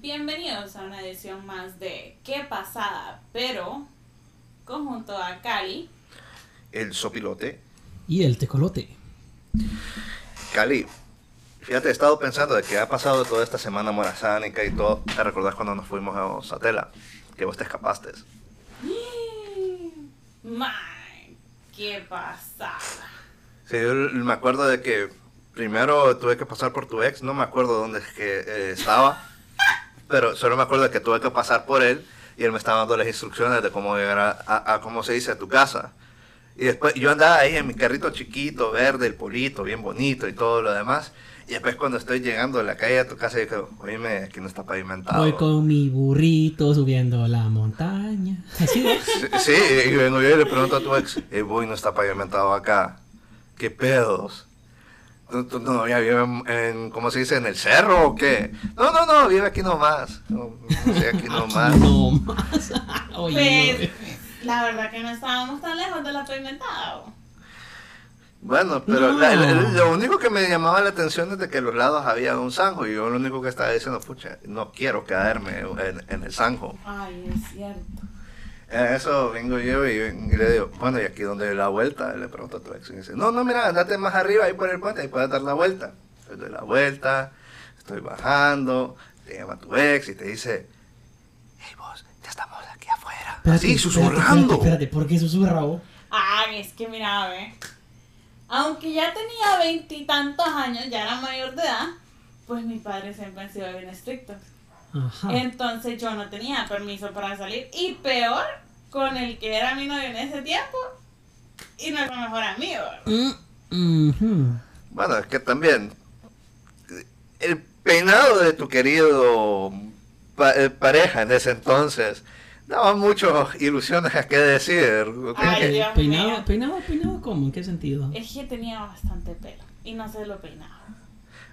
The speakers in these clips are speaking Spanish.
Bienvenidos a una edición más de Qué pasada, pero conjunto a Cali. El sopilote. Y el tecolote. Cali, fíjate, he estado pensando de que ha pasado toda esta semana morazánica y todo. ¿Te recordás cuando nos fuimos a Satela? Que vos te escapaste. ¡My! ¡Qué pasada! Sí, yo me acuerdo de que primero tuve que pasar por tu ex, no me acuerdo dónde es que eh, estaba, pero solo me acuerdo de que tuve que pasar por él y él me estaba dando las instrucciones de cómo llegar a, a, cómo se dice, a tu casa. Y después yo andaba ahí en mi carrito chiquito, verde, el polito, bien bonito y todo lo demás. Y después cuando estoy llegando a la calle a tu casa, digo, oíme, aquí no está pavimentado. Voy con mi burrito subiendo la montaña. Así es. Sí, y vengo yo y le pregunto a tu ex, voy, no está pavimentado acá. ¿Qué pedos? ¿Tú, no, ya vive en, ¿cómo se dice? ¿En el cerro o qué? No, no, no, vive aquí nomás. No, no aquí nomás. no más. Oye, pues, la verdad que no estábamos tan lejos de la pavimentada. Bueno, pero lo único que me llamaba la atención es de que a los lados había un zanjo y yo lo único que estaba diciendo, pucha, no quiero caerme en, en el zanjo. Ay, es cierto. En eso vengo yo y, le digo, bueno, ¿y aquí donde la vuelta? Le pregunto a tu ex y dice, no, no, mira, andate más arriba ahí por el puente, ahí puedes dar la vuelta. Yo doy la vuelta, estoy bajando, te llama tu ex y te dice, hey vos, ya estamos aquí afuera. Espérate, Así, susurrando. Espérate, ¿por qué susurra vos? Ay, es que mira, ve. Aunque ya tenía veintitantos años, ya era mayor de edad, pues mi padre siempre han sido bien estrictos. Entonces yo no tenía permiso para salir. Y peor, con el que era mi novio en ese tiempo y nuestro mejor amigo. Mm, bueno, es que también el peinado de tu querido eh, pareja en ese entonces daba muchas ilusiones a qué decir. ¿Peinado, peinado, peinado cómo? ¿En qué sentido? Es que tenía bastante pelo y no se lo peinaba.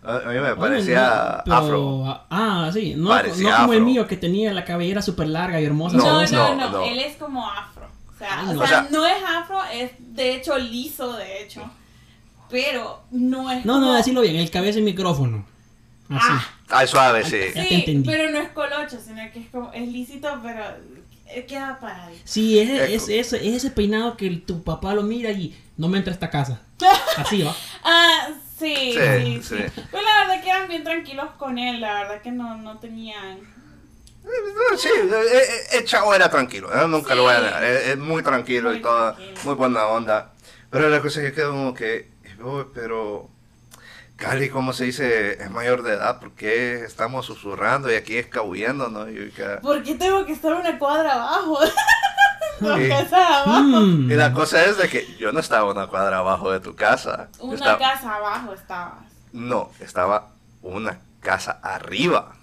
A mí me parecía afro. Ah, sí, no, no como el mío que tenía la cabellera súper larga y hermosa. No no, no, él es como afro. O sea, ah, o sea, no es afro, es de hecho liso, de hecho. Pero no es. No, como... no, decirlo bien, el cabeza y micrófono. Así. Ah, suave, sí. Sí, pero no es colocho, sino que es como, es lícito, pero queda paradito. Sí, es, es, es, es, ese peinado que tu papá lo mira y no me entra a esta casa. Así va. ah, Sí, sí, sí, Pues la verdad que eran bien tranquilos con él, la verdad que no, no tenían... Sí, el, chavo era tranquilo, ¿eh? nunca lo voy a negar, es, muy tranquilo y todo, muy buena onda. Pero la cosa es que quedó como que, pero Cali, ¿cómo se dice? Es mayor de edad, ¿por qué estamos susurrando y aquí escabullendo, no? ¿Por qué tengo que estar una cuadra abajo? Mm. Y la cosa es de que yo no estaba una cuadra abajo de tu casa. Una casa abajo estabas. No, estaba una casa arriba.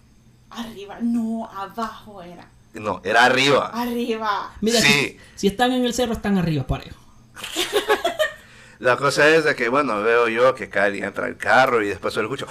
Arriba, no, abajo era. No, era arriba. Arriba. Mira, si, están en el cerro, están arriba, parejo. La cosa es de que, bueno, veo yo que Cali entra el carro y después yo lo escucho.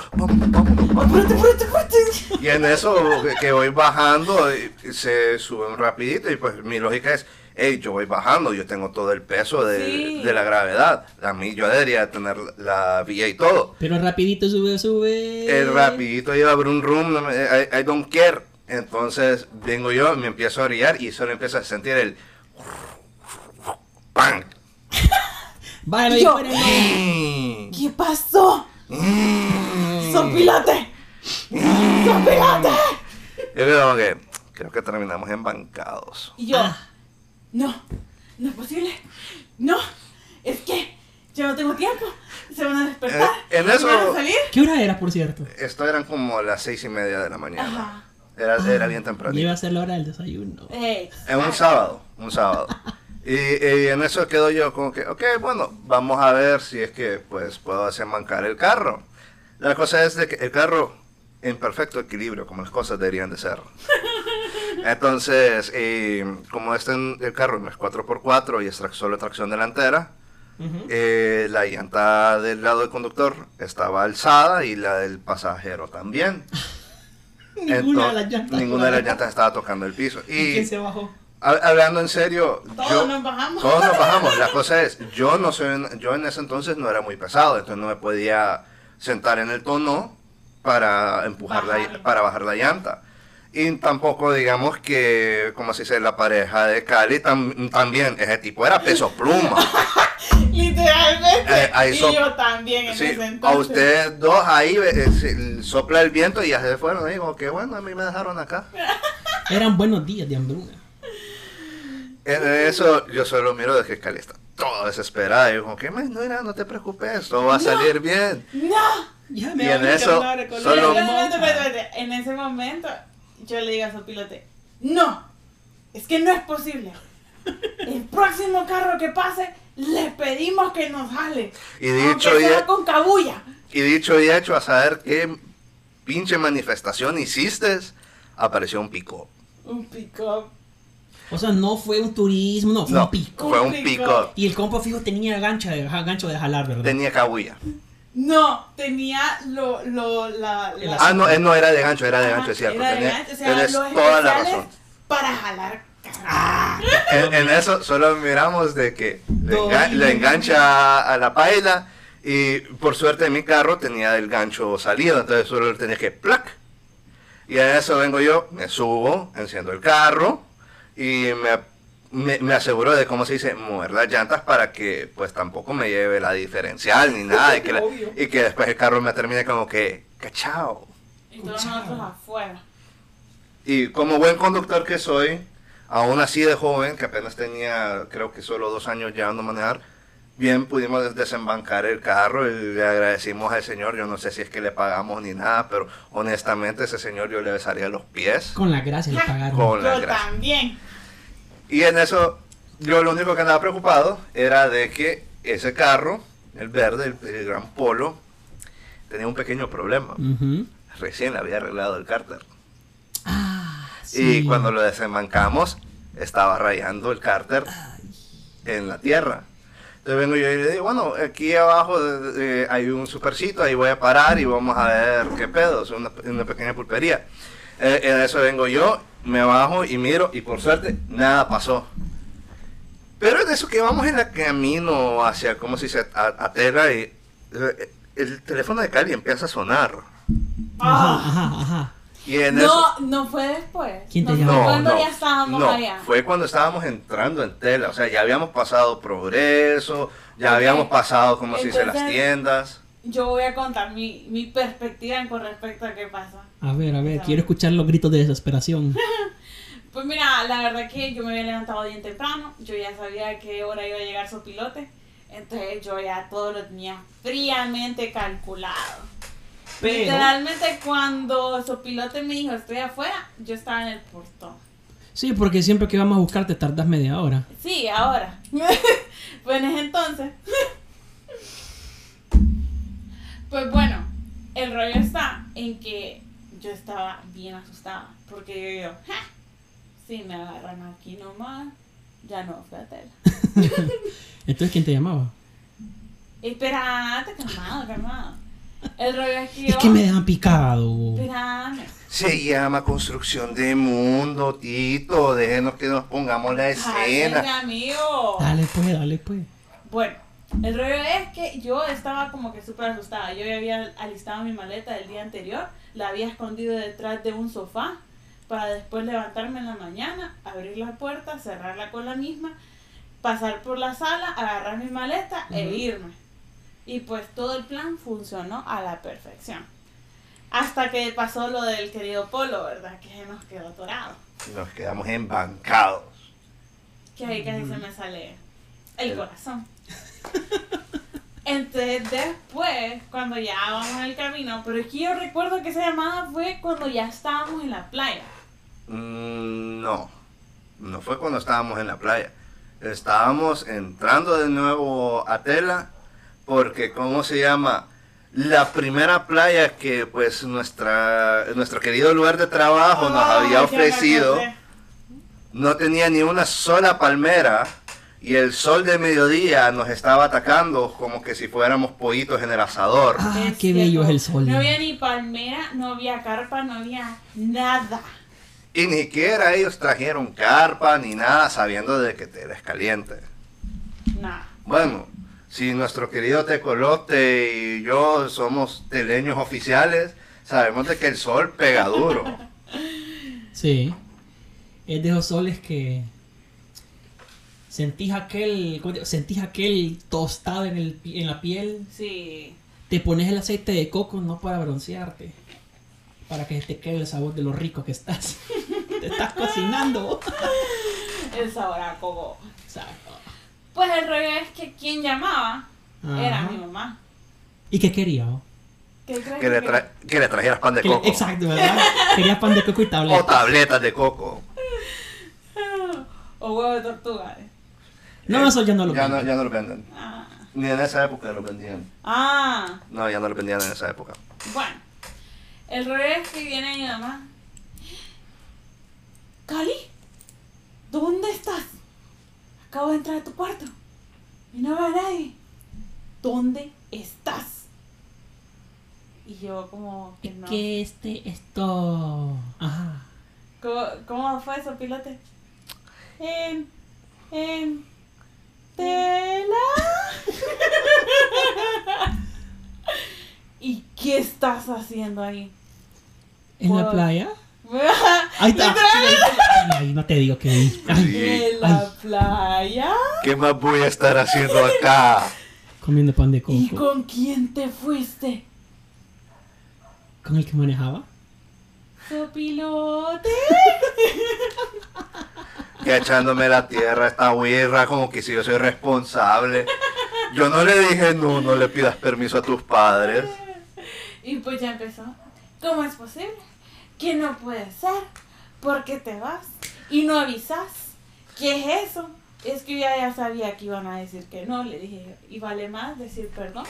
Y en eso que voy bajando, se sube rapidito y pues mi lógica es, hey, yo voy bajando, yo tengo todo el peso de, la gravedad. A mí yo debería tener la vía y todo. Pero rapidito sube, sube. El rapidito lleva un room, I, I, don't care. Entonces vengo yo, me empiezo a orillar y solo empiezo a sentir el... ¡Pam! yo, ¿Qué pasó? ¡Sopilate! ¡Sopilate! Yo creo que creo que terminamos embancados. Y yo... Ah. No, no es posible. No, es que yo no tengo tiempo. Se van a despertar. Eh, en eso, van a salir? ¿Qué hora era, por cierto? Esto eran como las seis y media de la mañana. Era, era bien temprano. Iba a ser la hora del desayuno. En un sábado, un sábado. Y, en eso quedo yo como que, ok, bueno, vamos a ver si es que pues puedo hacer mancar el carro. La cosa es de que el carro en perfecto equilibrio, como las cosas deberían de ser. Entonces, como este el carro no es 4x4 y es solo tracción delantera, eh, la llanta del lado del conductor estaba alzada y la del pasajero también. ninguna, de las llantas ninguna de las llantas estaba tocando el piso. ¿Y, quién se bajó? Hablando en serio, todos nos bajamos. Todos nos bajamos. La cosa es, yo no soy, yo en ese entonces no era muy pesado, entonces no me podía sentar en el tono para empujar la, para bajar la llanta. Y tampoco digamos que, como se dice, la pareja de Cali también, ese tipo era peso pluma. Literalmente. Eh, y yo también en ese entonces. A ustedes dos ahí eh, sopla el viento y ya se fueron. Digo, qué bueno, a mí me dejaron acá. Eran buenos días de hambruna. En eso yo solo miro de que Cali está todo desesperada. Y digo, que no, no te preocupes, todo va a salir bien. No. Ya me y en eso, solo... En ese momento, yo le digo a su pilote, no, es que no es posible. El próximo carro que pase, le pedimos que nos jale. Y dicho y con cabulla. Y dicho y hecho, a saber qué pinche manifestación hiciste, apareció un pico. Un pico. O sea, no fue un turismo, no, fue un pico. Fue un pico. Y el compa fijo tenía gancho de, gancho de jalar, ¿verdad? Tenía cabulla. No, tenía lo, lo, la, Ah, no, él no era de gancho, era de gancho, es cierto. Era de gancho, o sea, toda la razón. Para jalar Ah. En, eso solo miramos de que le, engancha a la paila y por suerte mi carro tenía el gancho salido, entonces solo tenía que plac. Y a eso vengo yo, me subo, enciendo el carro y me, me, aseguro de cómo se dice, mover las llantas para que pues tampoco me lleve la diferencial ni nada y que, y que después el carro me termine como que, cachao. Y todos nosotros afuera. Y como buen conductor que soy, aún así de joven, que apenas tenía creo que solo dos años llevando a manejar, bien pudimos desembancar el carro y le agradecimos al señor. Yo no sé si es que le pagamos ni nada, pero honestamente ese señor yo le besaría los pies. Con la gracia le pagaron. Con la yo también. Y en eso, yo lo único que andaba preocupado era de que ese carro, el verde, el, Gran Polo, tenía un pequeño problema. Recién le había arreglado el cárter. Y cuando lo desembancamos, estaba rayando el cárter en la tierra. Entonces vengo yo y le digo, bueno, aquí abajo hay un supercito, ahí voy a parar y vamos a ver qué pedo, es una, pequeña pulpería. Eh, en eso vengo yo, me bajo y miro y por suerte nada pasó. Pero es de eso que vamos en el camino hacia, ¿cómo se dice?, a, Tela y eh, el teléfono de Cali empieza a sonar. Ajá, ajá, ajá no, no fue después. ¿Quién te no, cuando ya estábamos allá. Fue cuando estábamos entrando en tela. O sea, ya habíamos pasado progreso, ya habíamos pasado, como se dice, las tiendas. Yo voy a contar mi, mi perspectiva con respecto a qué pasa. A ver, a ver, quiero escuchar los gritos de desesperación. pues mira, la verdad que yo me había levantado bien temprano. Yo ya sabía a qué hora iba a llegar su pilote. Entonces yo ya todo lo tenía fríamente calculado. Literalmente cuando su piloto me dijo estoy afuera, yo estaba en el portón. Sí, porque siempre que vamos a buscar te tardas media hora. Sí, ahora. pues en ese entonces. pues bueno, el rollo está en que yo estaba bien asustada. Porque yo digo, si me agarran aquí nomás, ya no fue a tela. Entonces, ¿quién te llamaba? Espérate, calmado, calmado. El rollo es que Es que me dejan picado. Se llama construcción de mundo, Tito. Déjenos que nos pongamos la escena. Ay, amigo. Dale pues, dale pues. Bueno, el rollo es que yo estaba como que súper asustada. Yo ya había alistado mi maleta del día anterior. La había escondido detrás de un sofá. Para después levantarme en la mañana, abrir la puerta, cerrarla con la misma, pasar por la sala, agarrar mi maleta e irme. Y pues todo el plan funcionó a la perfección. Hasta que pasó lo del querido Polo, ¿verdad? Que se nos quedó atorado. Nos quedamos embancados. Que ahí casi se me sale el, corazón. Entonces después, cuando ya vamos en el camino, pero es que yo recuerdo que esa llamada fue cuando ya estábamos en la playa. Mm, no, no fue cuando estábamos en la playa. Estábamos entrando de nuevo a Tela porque ¿cómo se llama? La primera playa que pues nuestra, nuestro querido lugar de trabajo nos había ofrecido no tenía ni una sola palmera y el sol de mediodía nos estaba atacando como que si fuéramos pollitos en el asador. Ah, qué bello es el sol. No había ni palmera, no había carpa, no había nada. Y ni siquiera ellos trajeron carpa ni nada sabiendo de que te eres caliente. Nada. Bueno, si nuestro querido Tecolote y yo somos teleños oficiales, sabemos de que el sol pega duro. Sí. Es de esos soles que sentís aquel, ¿cómo te digo? sentís aquel tostado en, el, pi- en la piel. Sí. Te pones el aceite de coco no para broncearte, para que te quede el sabor de lo rico que estás. te estás cocinando. El sabor a coco. Exacto. Pues el rollo es que quien llamaba era mi mamá. ¿Y qué quería? oh? ¿Qué crees Que le, que- tra- que le trajeras pan de Que coco. Exacto, ¿verdad? Quería pan de coco y O tableta. tabletas de coco. O huevo de tortuga. eh. No, eso ya no lo Ya no, ya no lo venden. Ah. Ni en esa época lo vendían. ah. No, ya no lo vendían en esa época. Bueno, el rollo es que viene mi mamá. Cali, ¿dónde estás? Acabo de entrar a tu cuarto y no veo a nadie. ¿Dónde estás? Y yo como que no. Que este, esto... Ajá. ¿Cómo, cómo fue eso, pilote? En, en, tela. ¿Y qué estás haciendo ahí? ¿En la playa? Ahí está. Ay, no te digo que. ¿En la playa? ¿Qué más voy a estar haciendo acá? comiendo pan de coco. ¿Y con quién te fuiste? ¿Con el que manejaba? ¿Sopilote? Que echándome la tierra esta huirra como que si yo soy responsable. Yo no le dije, no, no le pidas permiso a tus padres. Y pues ya empezó. ¿Cómo es posible? Que no puede ser. ¿Por qué te vas? Y no avisas. ¿Qué es eso? Es que yo ya, ya sabía que iban a decir que no, le dije. Y vale más decir perdón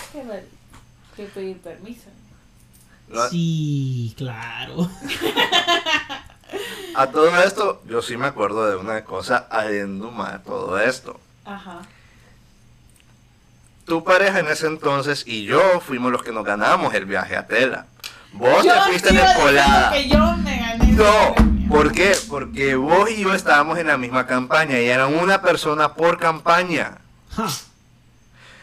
que, pedir permiso. Sí, claro. A todo esto, yo sí me acuerdo de una cosa adenduma de todo esto. Ajá. Tu pareja en ese entonces y yo fuimos los que nos ganamos el viaje a Tela. Vos Yo te fuiste de a colada. que yo me gané No. ¿por qué? Porque vos y yo estábamos en la misma campaña y eran una persona por campaña.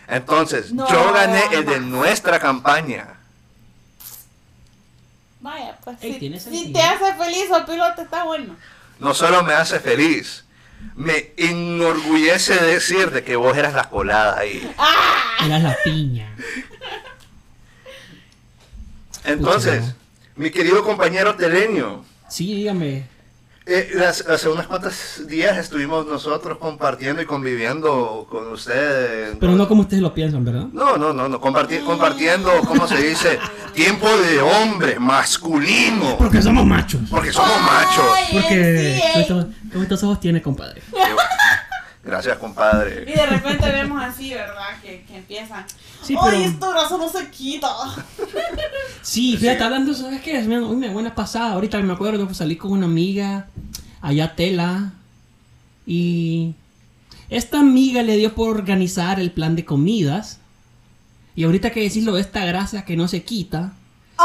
Entonces, No, yo gané el de nuestra campaña. Vaya, pues Ey, si, te hace feliz o piloto está bueno. No solo me hace feliz, me enorgullece decir de que vos eras la colada ahí. Eras la piña. Entonces, Pucha. mi querido compañero Telenio, Sí, dígame. Eh, las- hace unos cuantos días estuvimos nosotros compartiendo y conviviendo con ustedes. Pero no como ustedes lo piensan, ¿verdad? No, no, no, no, comparti- compartiendo, ¿cómo se dice? Tiempo de hombre, masculino. Porque somos machos. Porque somos machos. Ay, Porque... sí, ¿Qué eh. bonitos- bonitos ojos tiene, compadre? Gracias, Y compadre. de repente vemos así, ¿verdad? Que, que empiezan. Sí, ¡Ay, este brazo no se quita! Sí, fíjate, hablando, ¿sabes qué? Hoy me buena pasada. Ahorita me acuerdo que salí con una amiga allá a Tela. Y esta amiga le dio por organizar el plan de comidas. Y ahorita que decirlo, esta grasa que no se quita.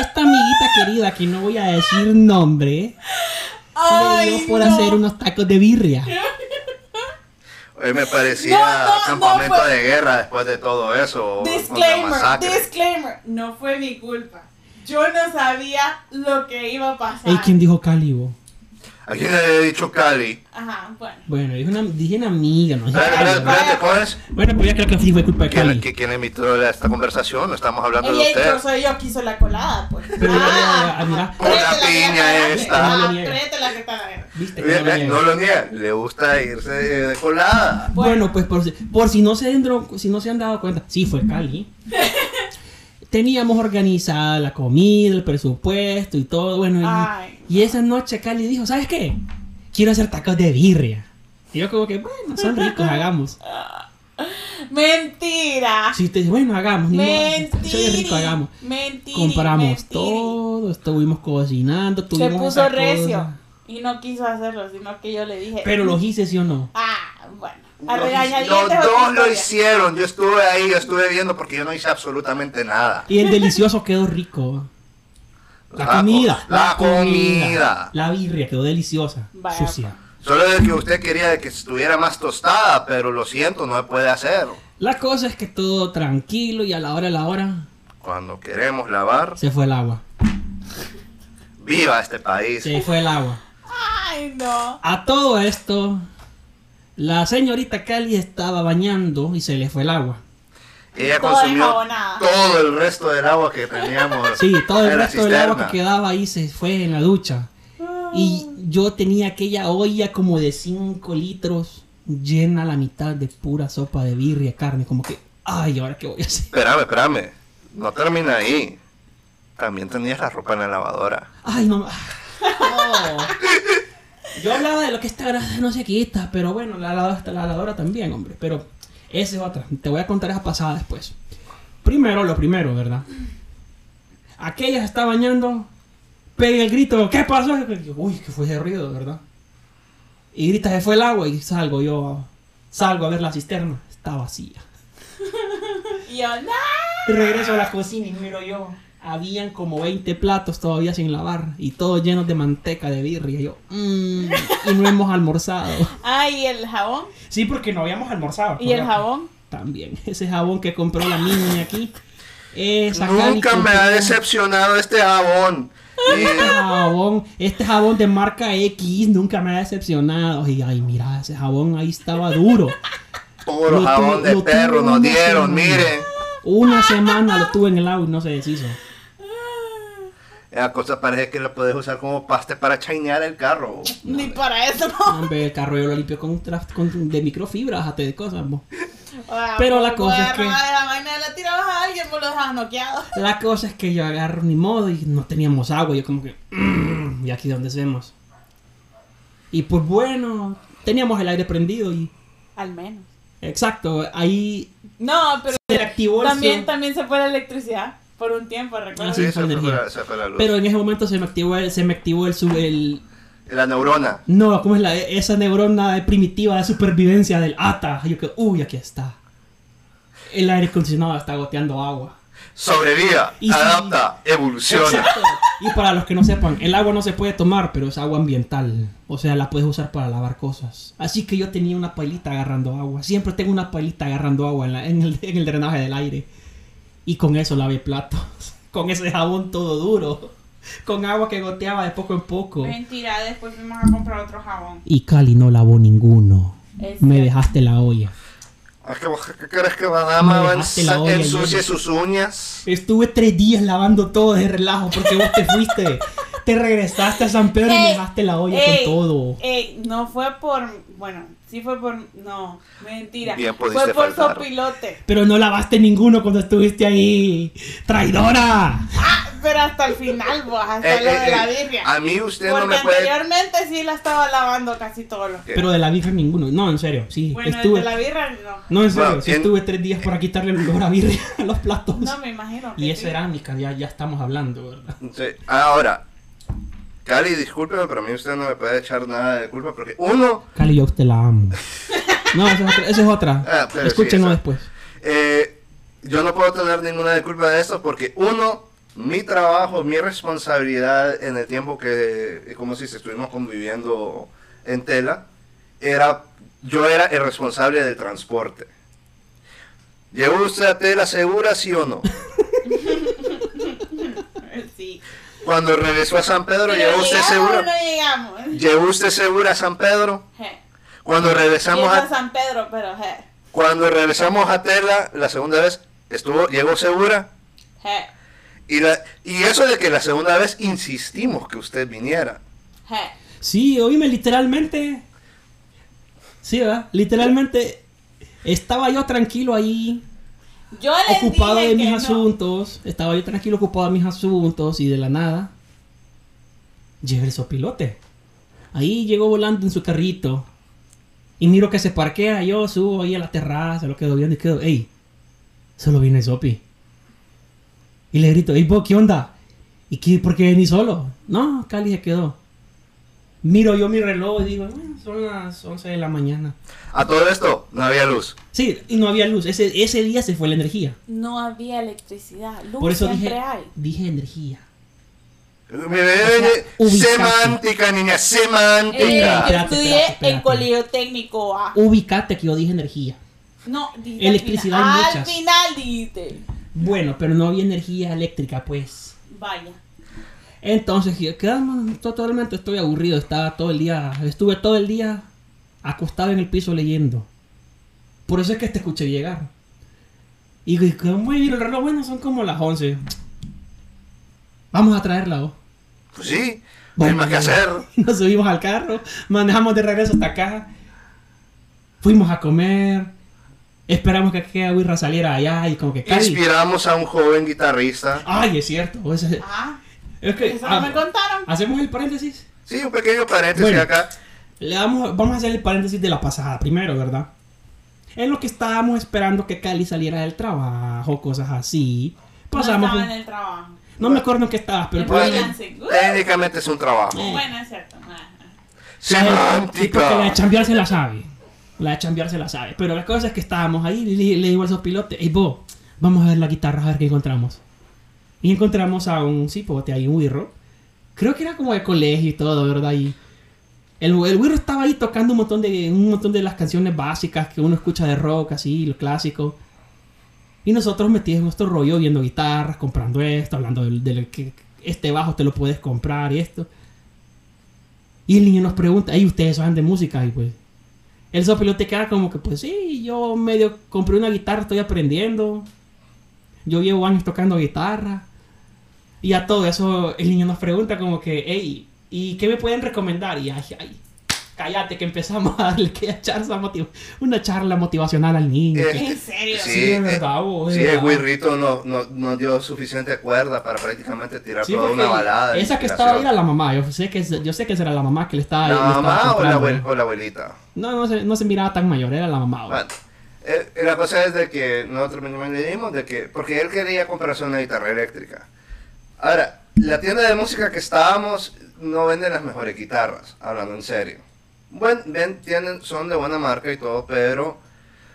Esta amiguita querida, que no voy a decir nombre, le ¡Ay, dio por no! hacer unos tacos de birria. Me parecía No, no, no, campamento fue- de guerra después de todo eso. con la Disclaimer, masacre. disclaimer. No fue mi culpa. Yo no sabía lo que iba a pasar. Ey, ¿quién dijo Calibo? ¿A quién le he dicho Cali? Ajá, bueno. Bueno, dije una, dije una amiga, no Espérate, espérate, ¿verdad? espérate, ¿cómo es? Bueno, pues ya creo que sí fue culpa de ¿Quién, Cali. qui- quién emitió esta conversación? No estamos hablando de usted. yo soy yo que hizo la colada, pues. Pero ya, ya, ya, mira. Con la tráete que piña está esta. Lo Ah, niega. tráete la que está. ¿Viste? que no lo ve, niega. No lo niega, le gusta irse de colada. Bueno, pues por, si- por si no se dado- si no se han dado cuenta, sí fue Cali. Teníamos organizada la comida, el presupuesto y todo, bueno, y, esa noche Cali dijo, ¿sabes qué? Quiero hacer tacos de birria. Y yo como que, bueno, son ricos, hagamos. Mentira. Si te bueno, hagamos, ni Mentiri. soy rico, hagamos. Mentiri, Compramos mentiri. todo, estuvimos cocinando, Se tuvimos puso esa recio. cosa. Y no quiso hacerlo, sino que yo le dije. Pero los hice, ¿sí o no? Ah, bueno. A Los, dos lo hicieron. Yo estuve ahí, yo estuve viendo porque yo no hice absolutamente nada. Y el delicioso quedó rico. La, La comida. co- la comida. La birria quedó deliciosa. Vaya. Sucia. Solo de que usted quería de que estuviera más tostada, pero lo siento, no se puede hacer. La cosa es que todo tranquilo y a la hora a la hora Cuando queremos lavar, se fue el agua. Viva este país. Se fue el agua. Ay, no. A todo esto, la señorita Cali estaba bañando y se le fue el agua. Ella consumió todo el resto del agua que teníamos. Sí, todo el resto del agua que quedaba ahí se fue en la ducha. Y yo tenía aquella olla como de 5 litros llena a la mitad de pura sopa de birria, carne, como que, ay, ¿ahora qué voy a hacer? Espérame, espérame. No termina ahí. También tenías la ropa en la lavadora. Ay, no. no. Yo hablaba de lo que esta grasa no se quita, pero bueno, la lavadora, la lavadora también, hombre. Pero esa es otra. Te voy a contar esa pasada después. Primero, lo primero, ¿verdad? Aquella se está bañando, pega el grito, ¿qué pasó? Uy, que fue ese ruido, ¿verdad? Y grita, se fue el agua y salgo yo, salgo a ver la cisterna, está vacía. Y yo, no. Regreso a la cocina y miro yo. Habían como 20 platos todavía sin lavar y todos llenos de manteca de birria. Y yo, mmm, y no hemos almorzado. Ay, ¿y el jabón? Sí, porque no habíamos almorzado. ¿Y el jabón? También. Ese jabón que compró la niña aquí. Esa Nunca me ha decepcionado este jabón. Este jabón, este jabón de marca X nunca me ha decepcionado. Y ay, mira, ese jabón ahí estaba duro. Puro Lo jabón de perro nos dieron, semana. miren. Una semana lo tuve en el agua y no se deshizo. La cosa parece que lo puedes usar como paste para chainear el carro. Ni para eso, no. Hombre, el carro yo lo limpio con, con- de microfibra, bájate de cosas. Ah, Pero la pues, cosa es que- la vaina la tirabas a alguien, lo dejabas noqueado. La cosa es que yo agarro ni modo y no teníamos agua. Yo como que, "Mm, y aquí donde hacemos. Y pues bueno, teníamos el aire prendido y, Al menos. exacto, ahí No, pero se activó el también, sol. también se fue la electricidad por un tiempo, ¿recuerdas? Ah, sí. Sí, fue se fue, energía. la, se fue la luz. Pero en ese momento se me activó el, se me activó el, sub- el La neurona. no, ¿cómo es la, esa neurona primitiva de supervivencia del ATA? Yo que, uy, aquí está. El aire acondicionado está goteando agua. Sobreviva, Y sí. adapta, evoluciona. Exacto. Y para los que no sepan, el agua no se puede tomar, pero es agua ambiental. O sea, la puedes usar para lavar cosas. Así que yo tenía una pailita agarrando agua. Siempre tengo una pailita agarrando agua en, la- en el, en el drenaje del aire. Y con eso lavé platos. Con ese jabón todo duro. Con agua que goteaba de poco en poco. Mentira, después fuimos a comprar otro jabón. Y Cali no lavó ninguno. Es Me cierto. dejaste la olla. Vos, ¿Qué crees que Madama Me va a dejaste la olla ensucie sus uñas? Estuve tres días lavando todo de relajo porque vos te fuiste. Te regresaste a San Pedro y me Ey, dejaste la olla ey, con todo. ey, no fue por. Bueno, sí fue por. No, mentira. Bien fue por faltar. sopilote. Pero no lavaste ninguno cuando estuviste ahí. ¡Traidora! Ah, pero hasta el final, vos, hasta Eh, lo eh, de la eh, birria. a mí usted no Porque me puede... anteriormente sí la estaba lavando casi todo lo ¿Qué? Pero de la birria ninguno. No, en serio, sí. Bueno, el estuve... de la birria no. No, en serio, Bueno, sí en- estuve tres días para quitarle el olor a birria a los platos. No me imagino. que y es cerámica, ya, ya estamos hablando, ¿verdad? Sí. Ahora, Cali, discúlpeme, pero a mí usted no me puede echar nada de culpa porque uno, Cali, yo a usted la amo. No, esa es otra. Esa es otra. Ah, sí, Escúchenlo después. eh, yo no puedo tener ninguna de culpa de esto porque uno, mi trabajo, mi responsabilidad en el tiempo que, como si estuvimos conviviendo en tela, era, yo era el responsable del transporte. ¿Llevó usted a tela segura, sí o no? Cuando regresó a San Pedro, ¿llevó usted ¿llegamos o segura? no llegamos? ¿Llevó usted segura a San Pedro? Cuando regresamos es a a, San Pedro, pero cuando regresamos a Tela la segunda vez, estuvo, llegó segura. Y, la, y eso de que la segunda vez insistimos que usted viniera. Sí, oíme, literalmente. Sí, ¿verdad? Literalmente. Estaba yo tranquilo ahí, Yo ocupado de mis no. asuntos. Estaba yo tranquilo, ocupado de mis asuntos y de la nada. Llega el sopilote. Ahí llegó volando en su carrito. Y miro que se parquea. Yo subo ahí a la terraza, lo quedo viendo y quedo, ¡ey! Solo viene el sopi. Y le grito, ¡ey, vos, qué onda! ¿Y qué, por qué venís solo? No, Cali se quedó. Miro yo mi reloj y digo, "Ah, son las 11 de la mañana. A todo esto, no había luz. Sí, y no había luz. Ese, ese día se fue la energía. No había electricidad. Luz Por eso siempre dije, hay. dije energía. Mire, ubicate. semántica, niña, Eh, semántica. yo Espérate, estudié espérate, espérate. en colegio técnico A. Ubicate que yo dije energía. No, dijiste Electricidad al final. muchas. Al final dijiste. Bueno, pero no había energía eléctrica, pues. Vaya. Entonces, quedamos totalmente, estoy aburrido, estaba todo el día, estuve todo el día acostado en el piso leyendo. Por eso es que te escuché llegar. Y como ir el reloj, bueno, son como las 11. Vamos a traerla, ¿o? Pues sí, no hay más que hacer. Nos subimos al carro, manejamos de regreso hasta acá. Fuimos a comer. Esperamos que aquella Wirra saliera allá y como que Inspiramos a un joven guitarrista. Ay, es cierto. ah, es que, eso no me contaron. ¿Hacemos el paréntesis? Sí, un pequeño paréntesis acá. Le damos, vamos a hacer el paréntesis de la pasada primero, ¿verdad? En lo que estábamos esperando que Cali saliera del trabajo, cosas así. Pasamos. No estaba en el trabajo. No me acuerdo en qué estabas, pero Técnicamente es un trabajo. Bueno, es cierto. Semántica. Porque la de chambear se la sabe. La de chambear se la sabe. Pero la cosa es que estábamos ahí y le, digo a esos pilotes, hey, vos, vamos a ver la guitarra, a ver qué encontramos. Y encontramos a un cipote ahí, un wirro. Creo que era como de colegio y todo, ¿verdad? Y el, el wirro estaba ahí tocando un montón, de, un montón de las canciones básicas que uno escucha de rock, así, lo clásico. Y nosotros metimos en nuestro rollo viendo guitarras, comprando esto, hablando de, que este bajo te lo puedes comprar y esto. Y el niño nos pregunta, ¿y ustedes saben de música? Y pues, el sopilote queda como que, pues sí, yo medio compré una guitarra, estoy aprendiendo. Yo llevo años tocando guitarra. Y a todo eso, el niño nos pregunta como que, hey, ¿y qué me pueden recomendar? Y ay, ay, cállate que empezamos a darle que echar una charla motivacional al niño. ¿En serio? Sí, sí, es verdad, sí el guirrito no, no, no, dio suficiente cuerda para prácticamente tirar toda una balada. Esa que estaba ahí era la mamá, yo sé que, yo sé que era la mamá que le estaba... ¿La mamá o, la o, la abuelita? No, no se, no se miraba tan mayor, era la mamá. Bueno, eh, la cosa es de que nosotros le dimos de que, porque él quería comprarse una guitarra eléctrica. Ahora, la tienda de música que estábamos no vende las mejores guitarras, hablando en serio. Bueno, ven, tienen, son de buena marca y todo, pero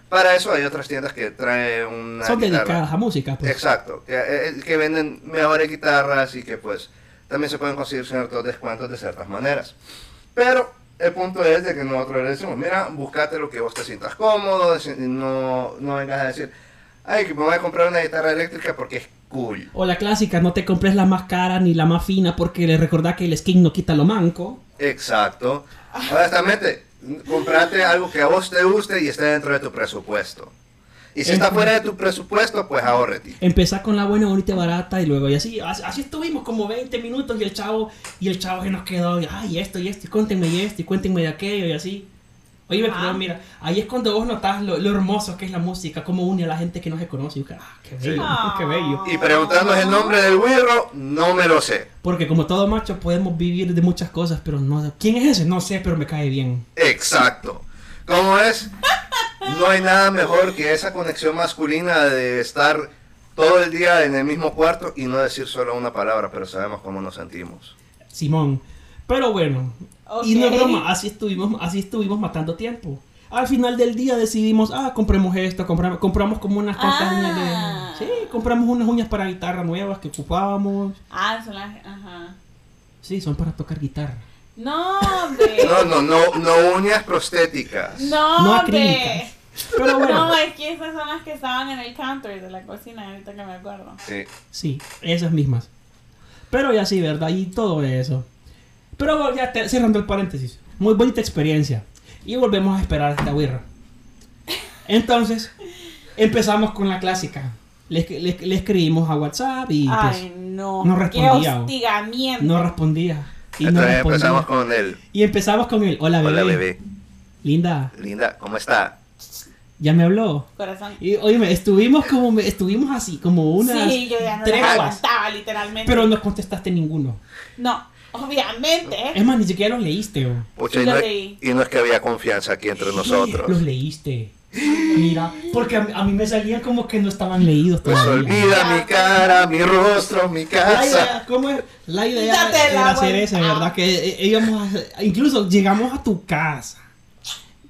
para eso hay otras tiendas que traen una Son dedicadas a música, pues. Exacto, que, eh, eh, que, venden mejores guitarras y que pues también se pueden conseguir ciertos descuentos de ciertas maneras. Pero el punto es de que nosotros le decimos, mira, buscate lo que vos te sientas cómodo, no, no vengas a decir, ay, que me voy a comprar una guitarra eléctrica porque es cool. O la clásica, no te compres la más cara ni la más fina porque le recordá que el skin no quita lo manco. Exacto. Honestamente, comprate algo que a vos te guste y esté dentro de tu presupuesto. Y si está fuera de tu presupuesto, pues ahorrete. Empezar con la buena, bonita y barata y luego y así, así estuvimos como 20 minutos y el chavo, y el chavo que nos quedó, ay, esto y esto, y cuéntenme y esto, y cuéntenme de aquello y así. Oye, pero mira, ahí es cuando vos notas lo, hermoso que es la música, cómo une a la gente que no se conoce. Y, ah, qué bello, qué bello. Y preguntándonos el nombre del güiro, no me lo sé. Porque como todo macho podemos vivir de muchas cosas, pero no ¿Quién es ese? No sé, pero me cae bien. Exacto. ¿Cómo es? No hay nada mejor que esa conexión masculina de estar todo el día en el mismo cuarto y no decir solo una palabra, pero sabemos cómo nos sentimos. Simón. Pero bueno, y no broma, así estuvimos, así estuvimos matando tiempo. Al final del día decidimos, ah, compremos esto, compramos, compramos como unas cuantas uñas de... Ah. Sí, compramos unas uñas para guitarra nuevas que ocupábamos. Ah, son las... Ajá. Sí, son para tocar guitarra. No, No, no, no, no uñas prostéticas. No, no acrílicas. Pero bueno. No, es que esas son las que estaban en el counter de la cocina, ahorita que me acuerdo. Sí. Sí, esas mismas. Pero ya sí, ¿verdad? Y todo eso. Pero ya cerrando el paréntesis, muy bonita experiencia. Y volvemos a esperar a esta birra. Entonces, empezamos con la clásica. Le, escribimos a WhatsApp y pues, Ay, no. no respondía. Qué hostigamiento. No respondía. Y empezamos con él. Y empezamos con él. Hola, bebé. Hola, bebé. Linda. Linda, ¿cómo está? Ya me habló. Corazón. Y oye, estuvimos como estuvimos así, como una Sí, yo ya no literalmente. Pero no contestaste ninguno. No. Obviamente. Es más, ni siquiera los leíste. y, no es, y, no es, que había confianza aquí entre nosotros. Los leíste. Mira, porque a, mí me salían como que no estaban leídos pues todavía. Pues olvida mi cara, mi rostro, mi casa. La idea, ¿cómo es? La idea era hacer esa, ¿verdad? Que eh, íbamos a, incluso llegamos a tu casa.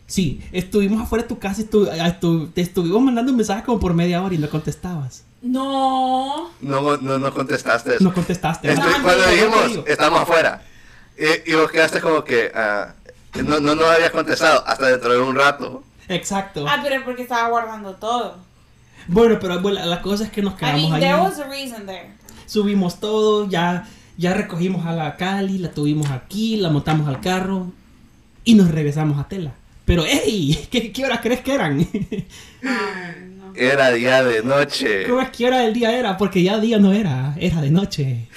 Sí, estuvimos afuera de tu casa y te estuvimos mandando un mensaje como por media hora y no contestabas. No. No, no, no contestaste. No contestaste. cuando dijimos, estamos afuera. Y, vos quedaste como que uh, no, no, no habías contestado hasta dentro de un rato. Exacto. Ah, pero porque estaba guardando todo. Bueno, pero bueno, la cosa es que nos quedamos I mean, ahí. There was a reason there. Subimos todo, ya ya recogimos a la Cali, la tuvimos aquí, la montamos al carro y nos regresamos a Tela. Pero, ¡ey! ¿Qué, qué horas crees que eran? Era día de noche. ¿Cómo es que hora del día era? Porque ya día no era, era de noche.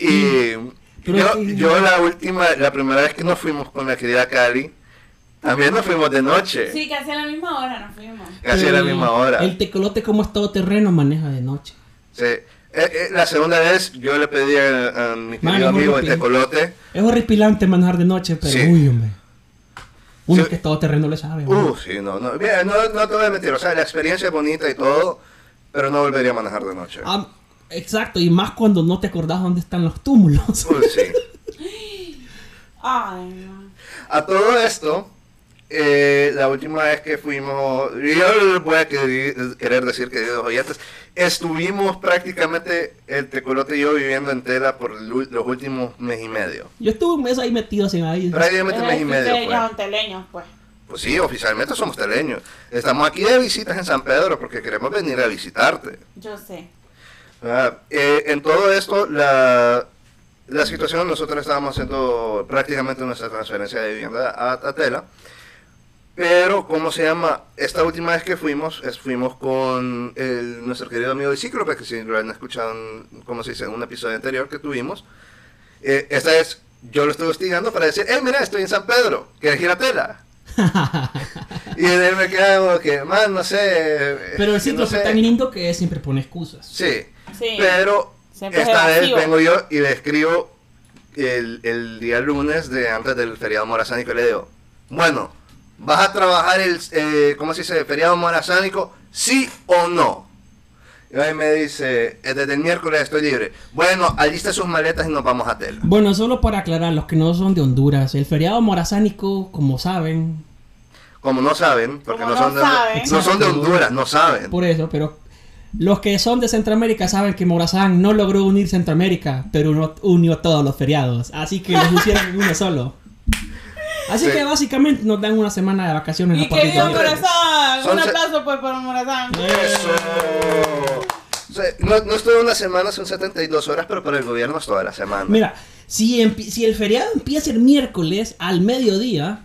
Y Pero yo, es que- yo la última, la primera vez que nos fuimos con la querida Cali, también nos fuimos de noche. Sí, casi a la misma hora nos fuimos. Casi a la misma hora. El tecolote, como es todo terreno, maneja de noche. Sí. Eh, eh, la segunda vez yo le pedí a, a mi querido amigo el tecolote. Es horripilante manejar de noche, pero Sí. uy, hombre. Uno Sí. que es todo terreno le sabe. Uh, sí, no, no, bien, no, no te voy a mentir, o sea, la experiencia es bonita y todo, pero no volvería a manejar de noche. Ah, exacto, y más cuando no te acordás dónde están los túmulos. Uy, sí. Ay, no. A todo esto, eh, la última vez que fuimos, yo voy a querer, decir, queridos oyentes, estuvimos prácticamente el tecolote y yo viviendo en Tela por los últimos mes y medio. Yo estuve un mes ahí metido sin ahí. Prácticamente un mes y que medio. son teleños, pues. Pues sí, oficialmente somos teleños. Estamos aquí de visitas en San Pedro porque queremos venir a visitarte. Yo sé. Ah, eh, en todo esto, la, la situación, nosotros estábamos haciendo prácticamente nuestra transferencia de vivienda a, a Tela. Pero, ¿cómo se llama? Esta última vez que fuimos, es- fuimos con el- nuestro querido amigo de Cíclope, que si lo han escuchado, en, ¿cómo se dice? En un episodio anterior que tuvimos. Eh, esta vez yo lo estoy hostigando para decir, hey, mira, estoy en San Pedro, ¿quieres ir a Tela? y él me queda como que, man, no sé. Pero el no sitio sé". fue tan lindo que siempre pone excusas. Sí, Sí. pero Siempre es esta vez vengo yo y le escribo el, el día lunes de antes del feriado morazánico y le digo, bueno, ¿vas a trabajar el, eh, ¿cómo se dice? feriado morazánico? ¿Sí o no? Y ahí me dice, "Eh, desde el miércoles estoy libre. Bueno, alista sus maletas y nos vamos a Tela. Bueno, solo para aclarar, los que no son de Honduras, el feriado morazánico, como saben, Como no saben, porque no, no son de, saben. no son de Honduras, no saben. por eso, pero los que son de Centroamérica saben que Morazán no logró unir Centroamérica, pero unió todos los feriados. Así que los pusieron en uno solo. Así Sí. que básicamente nos dan una semana de vacaciones Y que viva Morazán. son Un aplauso, pues, para Morazán. Eso. No, no es toda una semana, son 72 horas, pero para el gobierno es toda la semana. Mira, si, el feriado empieza el miércoles al mediodía,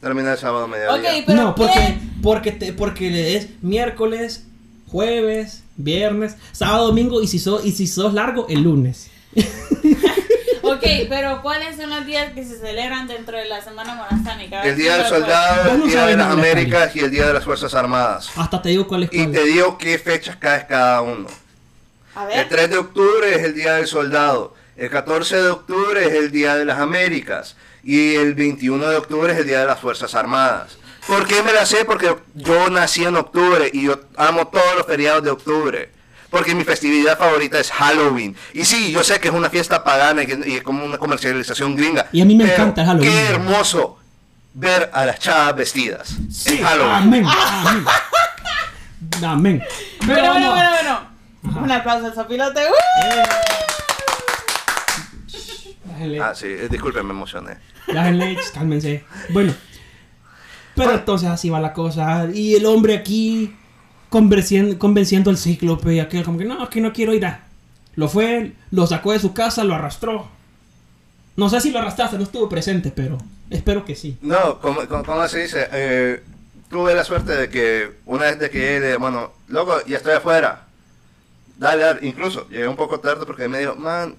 Termina el sábado a mediodía. Ok, pero no, porque, ¿qué? porque, te, porque le es miércoles, jueves, viernes, sábado, domingo y si, so- y si sos largo, el lunes. Ok, pero ¿cuáles son los días que se celebran dentro de la Semana Morazánica? A ver El Día del. Soldado, el Día de las Américas y el Día de las Fuerzas Armadas. Hasta te digo cuál es Y te digo qué fechas cae cada uno. A El ver. 3 de octubre es el Día del Soldado. El 14 de octubre es el Día de las Américas. Y el 21 de octubre es el Día de las Fuerzas Armadas. ¿Por qué me la sé? Porque yo nací en octubre y yo amo todos los feriados de octubre. Porque mi festividad favorita es Halloween. Y sí, yo sé que es una fiesta pagana y, que- y es como una comercialización gringa. Y a mí me pero encanta Halloween. Qué hermoso ver a las chavas vestidas en Halloween. Amén. Amén. Amén. Pero Bueno, bueno, bueno, bueno. Un aplauso al sopilote. ¡Uh! Déjenle, Ah, sí, eh, disculpen, me emocioné. déjenle, cálmense. Bueno. Pero entonces así va la cosa. Y el hombre aquí convenciendo, convenciendo al cíclope y aquel como que no, que no quiero ir a. Lo fue, lo sacó de su casa, lo arrastró. No sé si lo arrastraste, no estuvo presente, pero espero que sí. No, como, como, como se dice, eh, tuve la suerte de que una vez de que llegué, bueno, loco, ya estoy afuera. Dale, dale. Incluso llegué un poco tarde porque me dijo, man,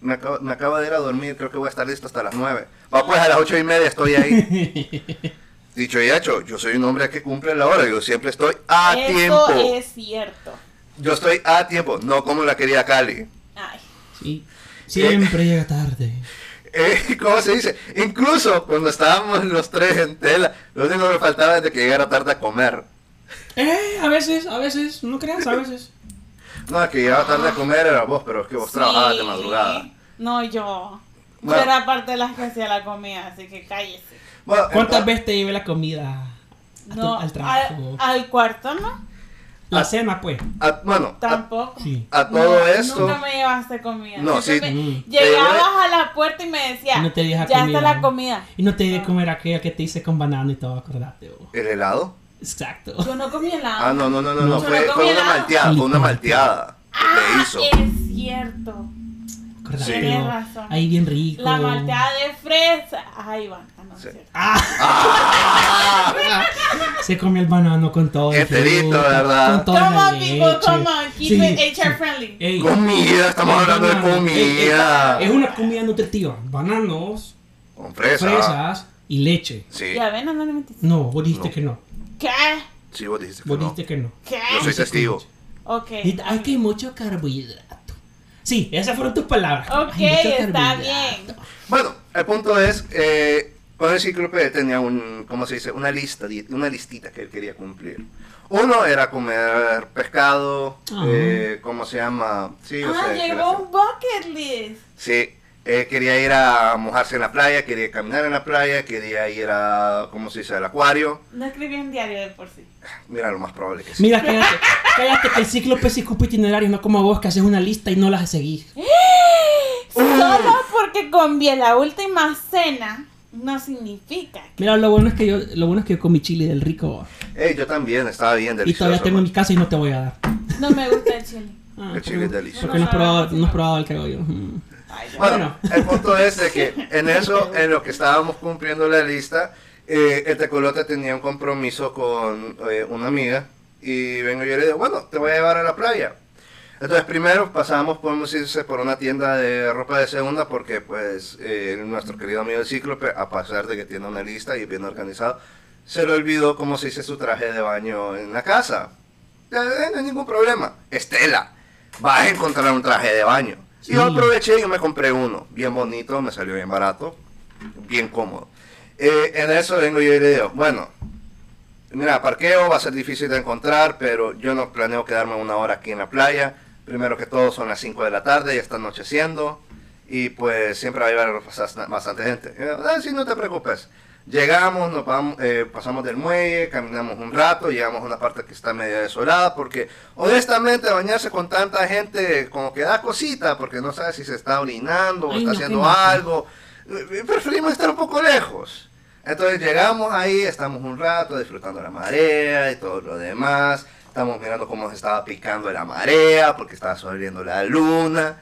me acabo, me acabo de ir a dormir, creo que voy a estar listo hasta las 9. Va, pues a las ocho y media estoy ahí. Dicho y hecho, yo soy un hombre que cumple la hora, yo siempre estoy a Eso tiempo. es cierto. Yo estoy a tiempo, no como la querida Cali. Ay. Sí. Siempre llega tarde. Eh, ¿Cómo se dice? Incluso cuando estábamos los tres en tela, lo único que me faltaba es de que llegara tarde a comer. Eh, a veces, a veces, no creas, a veces. No, que llegaba tarde a comer era vos, pero es que vos trabajabas de madrugada. No, yo. Bueno. Yo era parte de las que hacía la comida, así que cállese. Bueno, ¿Cuántas entonces- veces te llevé la comida a tu- No, al trabajo? al, al cuarto, ¿no? La cena, pues. a- bueno, a, Tampoco. Sí. a todo No, esto, Nunca me llevaste comida. No, sí. me- Mm. Llegabas a la puerta y me decía, Y no te ya comida. está la comida. Y no te di de comer aquella que te hice con banano y todo, acordate. oh. ¿el helado? Exacto. Yo no comí helado. Ah, no, no, no, no, no, fue, no fue comí una malteada, fue una malteada Ah, te hizo. es cierto. Acordate, Tienes razón. Ahí bien rico. La malteada de fresa. Ay, va. Ah, no, Sí. Ah. Se comió el banano con todo. el Enterito, ¿verdad? Con toda Come la on, people, leche. come on. Keep Sí, it. HR friendly. Ey, Comida, estamos hablando de. Ey, comida. Es una comida nutritiva. Bananos, Con fresa. fresas y leche. Sí. Y avena no le metiste. No, vos dijiste No. que no. ¿Qué? Sí, vos dijiste que Vos no. dijiste que no. ¿Qué? Yo soy testigo. Ok. Hay que mucho carbohidrato. Sí, esas fueron tus palabras. Ok, está bien. Bueno, el punto es, eh, con el cíclope tenía un, ¿cómo se dice? Una lista, una listita que él quería cumplir. Uno era comer pescado, Ajá. eh, ¿cómo se llama? Sí, Ah, sé, llegó gracias. un bucket list. Sí, eh, quería ir a mojarse en la playa, quería caminar en la playa, quería ir a, ¿cómo se dice? Al acuario. No escribí un diario de por sí. Mira, lo más probable que sí. Mira, cállate, cállate que el cíclope sí ocupa itinerarios, no como vos que haces una lista y no las seguís. Solo porque comí la última cena no significa. Mira, lo bueno es que yo, lo bueno es que yo comí chile del rico Ey, yo también, estaba bien y delicioso. todavía tengo en mi casa y no te voy a dar. No me gusta el chile. Ah, El chile es delicioso. Porque no has probado, no has probado el que hago yo. Mm. Ay. Bueno, el punto es de que en eso, en lo que estábamos cumpliendo la lista, eh, el tecolote tenía un compromiso con eh, una amiga y vengo yo y le digo, bueno, te voy a llevar a la playa. Entonces primero pasamos, podemos irse por una tienda de ropa de segunda porque pues eh, nuestro querido amigo el Cíclope, a pesar de que tiene una lista y bien organizado, se le olvidó cómo se dice su traje de baño en la casa. No hay ningún problema. Estela, vas a encontrar un traje de baño. Y yo Sí. aproveché y yo me compré uno, bien bonito, me salió bien barato, bien cómodo. Eh, en eso vengo yo y le digo, bueno, mira, parqueo va a ser difícil de encontrar, pero yo no planeo quedarme una hora aquí en la playa. Primero que todo son las 5 de la tarde, ya está anocheciendo y pues siempre va a bast- bastante gente. Yo, "Ah, sí, no te preocupes. Llegamos, nos vamos, eh, pasamos del muelle, caminamos un rato, llegamos a una parte que está media desolada, porque honestamente bañarse con tanta gente como que da cosita, porque no sabes si se está orinando o Ay, está no, haciendo algo. Eh, Preferimos estar un poco lejos. Entonces llegamos ahí, estamos un rato disfrutando la marea y todo lo demás. Estamos mirando cómo se estaba picando la marea porque estaba saliendo la luna.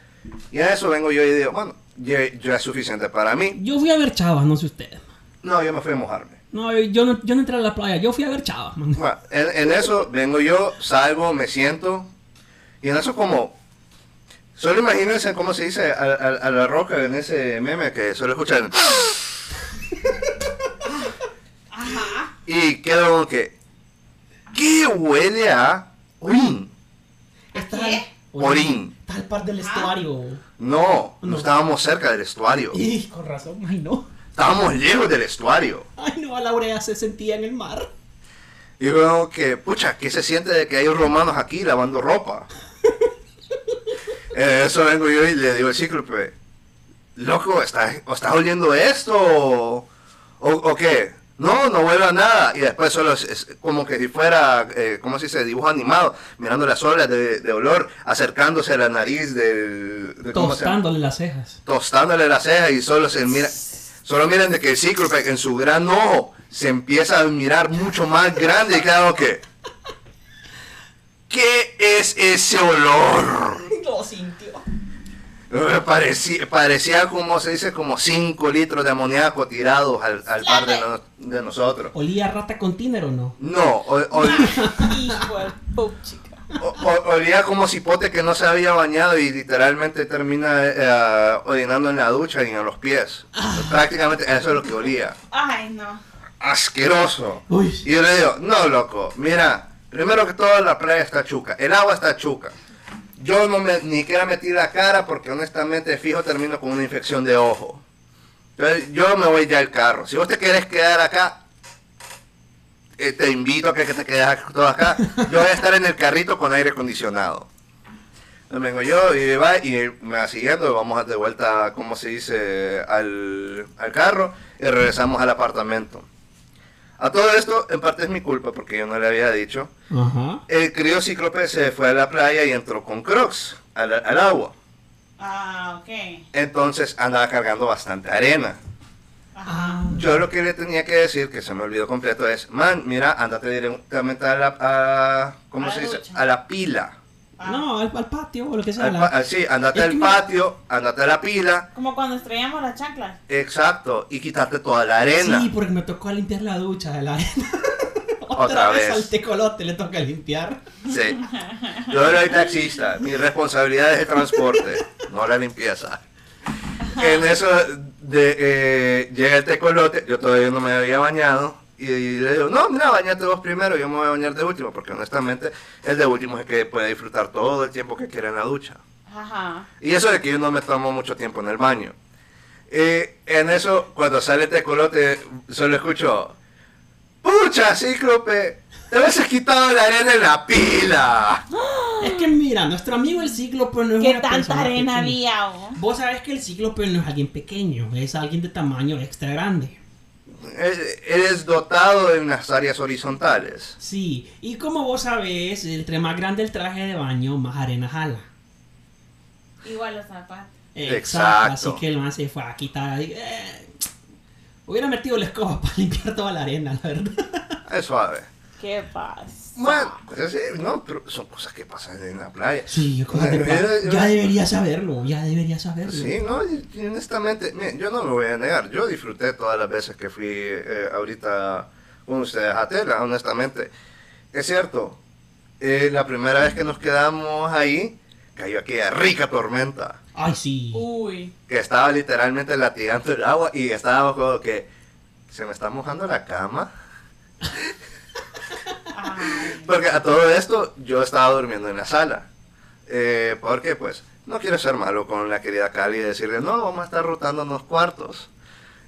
Y a eso vengo yo y digo, bueno, ya, ya es suficiente para mí. Yo fui a ver chavas, no sé ustedes. No, yo me fui a mojarme. No, yo no, yo no entré a la playa, yo fui a ver chavas, man. Bueno, en, en eso vengo yo, salgo, me siento. Y en eso como... Solo imagínense cómo se dice a, a- a la roca en ese meme que solo escuchan... Ajá. Y quedo como que... ¿Qué huele a orín? Está ¿Qué? Orín. Está al par del estuario. No, no No. estábamos cerca del estuario. Y con razón, ay no. Estábamos lejos del estuario. Ay no, a la urea se sentía en el mar. Y como que, pucha, ¿qué se siente de que hay romanos aquí lavando ropa? En eso vengo yo y le digo al cíclope, loco, ¿estás, ¿estás oliendo esto? ¿O, o qué? No, no huele a nada. Y después solo es, es como que si fuera, eh, ¿cómo se dice? Dibujo animado, mirando las olas de, de olor, acercándose a la nariz del... de-. Tostándole las cejas. tostándole la ceja y solo se mira, solo miren de que el cíclope en su gran ojo se empieza a mirar mucho más grande y claro que ¿qué es ese olor? Lo sintió. Eh, Parecía, parecía como se dice como 5 litros de amoníaco tirados al, al par de, no- de nosotros. ¿Olía a rata con tiner o no? No, o- o- Hijo de puchica. o- o- olía como cipote que no se había bañado y literalmente termina eh, orinando en la ducha y en los pies. Prácticamente eso es lo que olía. Ay, no. asqueroso. Uy. Y yo le digo, no, loco, mira, primero que todo la playa está chuca, el agua está chuca. Yo no me, ni siquiera metí la cara porque honestamente fijo termino con una infección de ojo. Entonces yo me voy ya al carro. Si vos te querés quedar acá, eh, te invito a que, te quedes todo acá. Yo voy a estar en el carrito con aire acondicionado. Entonces vengo yo y va y me va siguiendo, vamos de vuelta, como se dice, al, al carro y regresamos al apartamento. A todo esto, en parte es mi culpa porque yo no le había dicho. Ajá. El querido cíclope se fue a la playa y entró con crocs al, al agua. Ah, ok. Entonces andaba cargando bastante arena. Ajá. Ah. Yo lo que le tenía que decir, que se me olvidó completo, es, man, mira, andate directamente a la, a, ¿cómo A se la dice? ducha. A la pila Ah. No, al, al patio o lo que sea. Al la- pa- sí, andate al patio, andate a la pila, Como cuando estrellamos las chanclas. exacto, y quitarte toda la arena. Sí, porque me tocó limpiar la ducha de la arena. Otra vez. al tecolote le toca limpiar. Sí. Yo soy taxista, mi responsabilidad es el transporte, no la limpieza. En eso de, eh, llega el tecolote, yo todavía no me había bañado. Y, le digo, no, mira, bañate vos primero, yo me voy a bañar de último, porque honestamente el de último es el que puede disfrutar todo el tiempo que quiera en la ducha. Ajá. Y eso de que yo no me tomo mucho tiempo en el baño. Eh, en eso, cuando sale el tecolote, solo escucho, ¡Pucha, cíclope! Te hubieses quitado la arena en la pila. Es que mira, nuestro amigo el cíclope no es ¿Qué una tanta persona arena pequeña. había? oh? Vos sabés que el cíclope no es alguien pequeño, es alguien de tamaño extra grande. Eres dotado en las áreas horizontales. Sí, y como vos sabés, entre más grande el traje de baño, más arena jala. Igual los zapatos. Exacto. Así que el man se fue a quitar. eh, hubiera metido la escoba para limpiar toda la arena, la verdad. Es suave. ¿Qué pasa? Bueno, pues sí, no, pero son cosas que pasan en la playa. Sí, que- Eh, ya debería saberlo, ya debería saberlo. Sí, no, y- y honestamente, miren, yo no me voy a negar, yo disfruté todas las veces que fui eh, ahorita con ustedes a Tela, honestamente. Es cierto, eh, la primera vez que nos quedamos ahí, cayó aquella rica tormenta, Ay, sí. Uy. que estaba literalmente latigando el agua y estábamos como que, se me está mojando la cama. Porque a todo esto yo estaba durmiendo en la sala. Eh, porque pues no quiero ser malo con la querida Cali y decirle, no, vamos a estar rotando unos cuartos.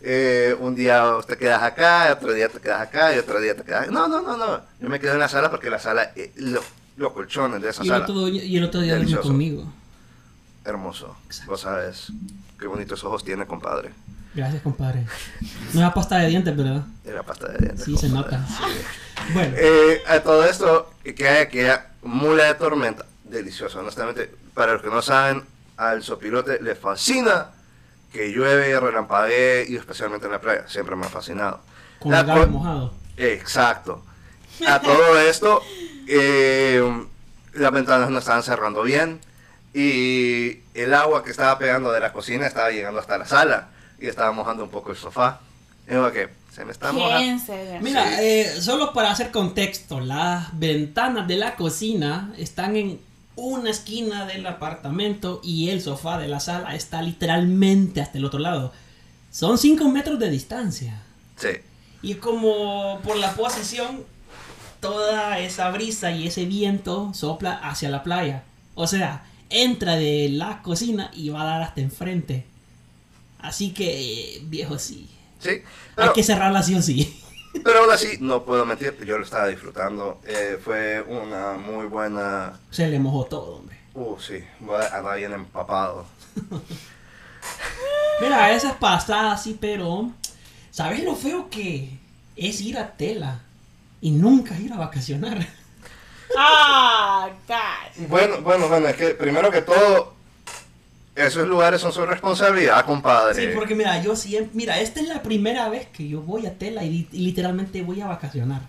Eh, un día te quedas acá, otro día te quedas acá y otro día te quedas... No, no, no, no. Yo me quedo en la sala porque la sala, eh, lo- los colchones de esa Y el, sala, otro, y el otro día durmió conmigo. hermoso. Exacto. Vos sabes qué bonitos ojos tiene, compadre. Gracias, compadre. No es pasta de dientes, ¿verdad? Era pasta de dientes. Sí, se nota. Sí. Bueno, Eh, a todo esto, que hay aquella mula de tormenta. Delicioso, honestamente. Para los que no saben, al sopilote le fascina que llueve, relampaguee y especialmente en la playa. Siempre me ha fascinado. con La el mojado. Exacto. A todo esto, eh, las ventanas no estaban cerrando bien y el agua que estaba pegando de la cocina estaba llegando hasta la sala y estaba mojando un poco el sofá. Digo que se me está mojando. Mira, Sí. eh, solo para hacer contexto, las ventanas de la cocina están en una esquina del apartamento y el sofá de la sala está literalmente hasta el otro lado. Son 5 metros de distancia. Sí. Y como por la posición, toda esa brisa y ese viento sopla hacia la playa. O sea, entra de la cocina y va a dar hasta enfrente. Así que, eh, viejo, sí. Sí. Hay que cerrarla sí o sí. pero aún así, no puedo mentir, yo lo estaba disfrutando. Eh, fue una muy buena... Se le mojó todo, hombre. Uh, sí, voy a andar bien empapado. Mira, a veces pasa así, pero ¿sabes lo feo que es ir a tela y nunca ir a vacacionar? Ah, God. Bueno, bueno, bueno, es que primero que todo, esos lugares son su responsabilidad, compadre. Sí, porque mira, yo siempre, mira, esta es la primera vez que yo voy a tela y, y literalmente voy a vacacionar.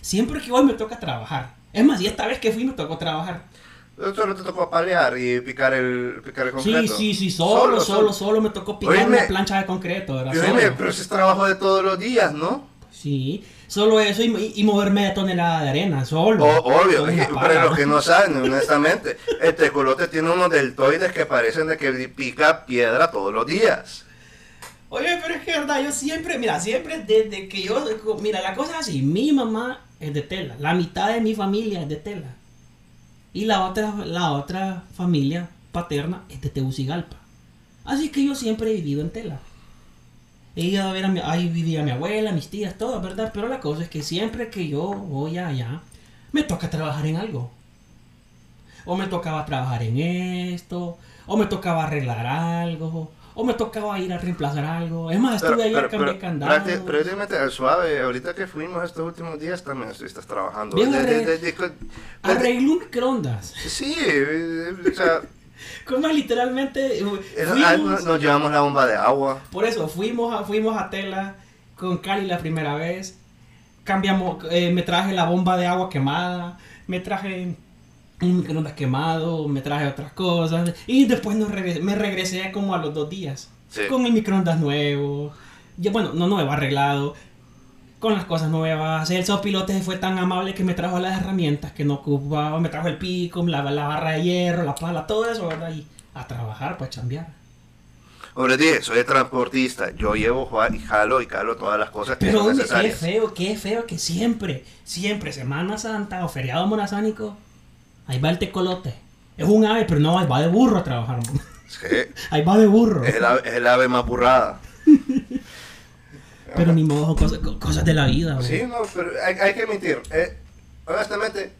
Siempre que voy me toca trabajar. Es más, y esta vez que fui me tocó trabajar. Solo te tocó palear y picar el, picar el Sí, concreto. sí, sí, solo, solo, solo, me tocó picar Oíme. una plancha de concreto, dime, Solo. pero ese es trabajo de todos los días, ¿no? Sí, solo eso y, y moverme de tonelada de arena, solo. O- obvio, es que para los que no saben, honestamente, el tecolote tiene unos deltoides que parecen de que pica piedra todos los días. Oye, pero es que verdad, yo siempre, mira, siempre desde que yo, mira, la cosa es así, mi mamá es de tela, la mitad de mi familia es de tela. Y la otra, la otra familia paterna es de Tegucigalpa. Así que yo siempre he vivido en tela. He ido a ver a mi, ahí vivía mi abuela, mis tías, todo, ¿verdad? Pero la cosa es que siempre que yo voy allá, me toca trabajar en algo. O me tocaba trabajar en esto, o me tocaba arreglar algo, o me tocaba ir a reemplazar algo. Es más, estuve ahí a cambiar candados. prácti- prácticamente al suave, ahorita que fuimos estos últimos días también estás trabajando. Bien, De- de- arre- de- de- de- Arreglé un microondas. sí, o sea, Como literalmente. eh, eso- nos nos llevamos la bomba de agua. Por eso, fuimos a, fuimos a Tela con Cali la primera vez. Cambiamos, eh, me traje la bomba de agua quemada. Me traje un microondas quemado, me traje otras cosas y después no regresé- me regresé como a los dos días Sí. con el microondas nuevo, ya bueno, no nuevo, arreglado, con las cosas nuevas. El sopilote fue tan amable que me trajo las herramientas que no ocupaba, me trajo el pico, la, la barra de hierro, la pala, todo eso, ¿verdad? Y a trabajar, pues chambear. Como les dije, soy transportista. Yo llevo y jalo y calo todas las cosas que Pero son oye, qué necesarias. feo, qué feo que siempre, siempre, Semana Santa o feriado monazánico, ahí va el tecolote. Es un ave, pero no, ahí va de burro a trabajar. Sí, Ahí va de burro. es el, ave, es el ave más burrada. Pero ni modo, cosas, co- cosas de la vida. güey. Sí, no, pero hay, hay que admitir, eh, honestamente,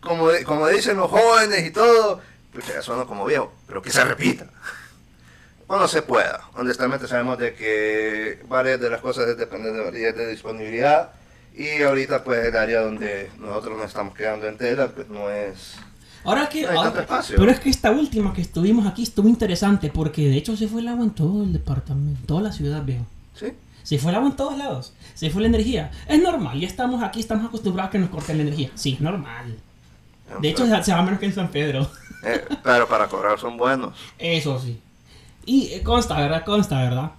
como, como dicen los jóvenes y todo, pues ya suena como viejo, pero que se repita. Cuando se pueda. Honestamente sabemos de que varias de las cosas dependen de variedad de disponibilidad y ahorita pues el área donde nosotros nos estamos quedando en tela pues no es... Ahora que. No hay tanto ahora- espacio. pero es que esta última que estuvimos aquí estuvo interesante porque de hecho se fue el agua en todo el departamento, en toda la ciudad, viejo. ¿Sí? Se fue el agua en todos lados. Se fue la energía. Es normal, ya estamos aquí, estamos acostumbrados a que nos corten la energía. Sí, es normal. De hecho, se se va menos que en San Pedro. Eh, pero para cobrar son buenos. Eso sí. Y eh, consta, ¿verdad? Consta, ¿verdad?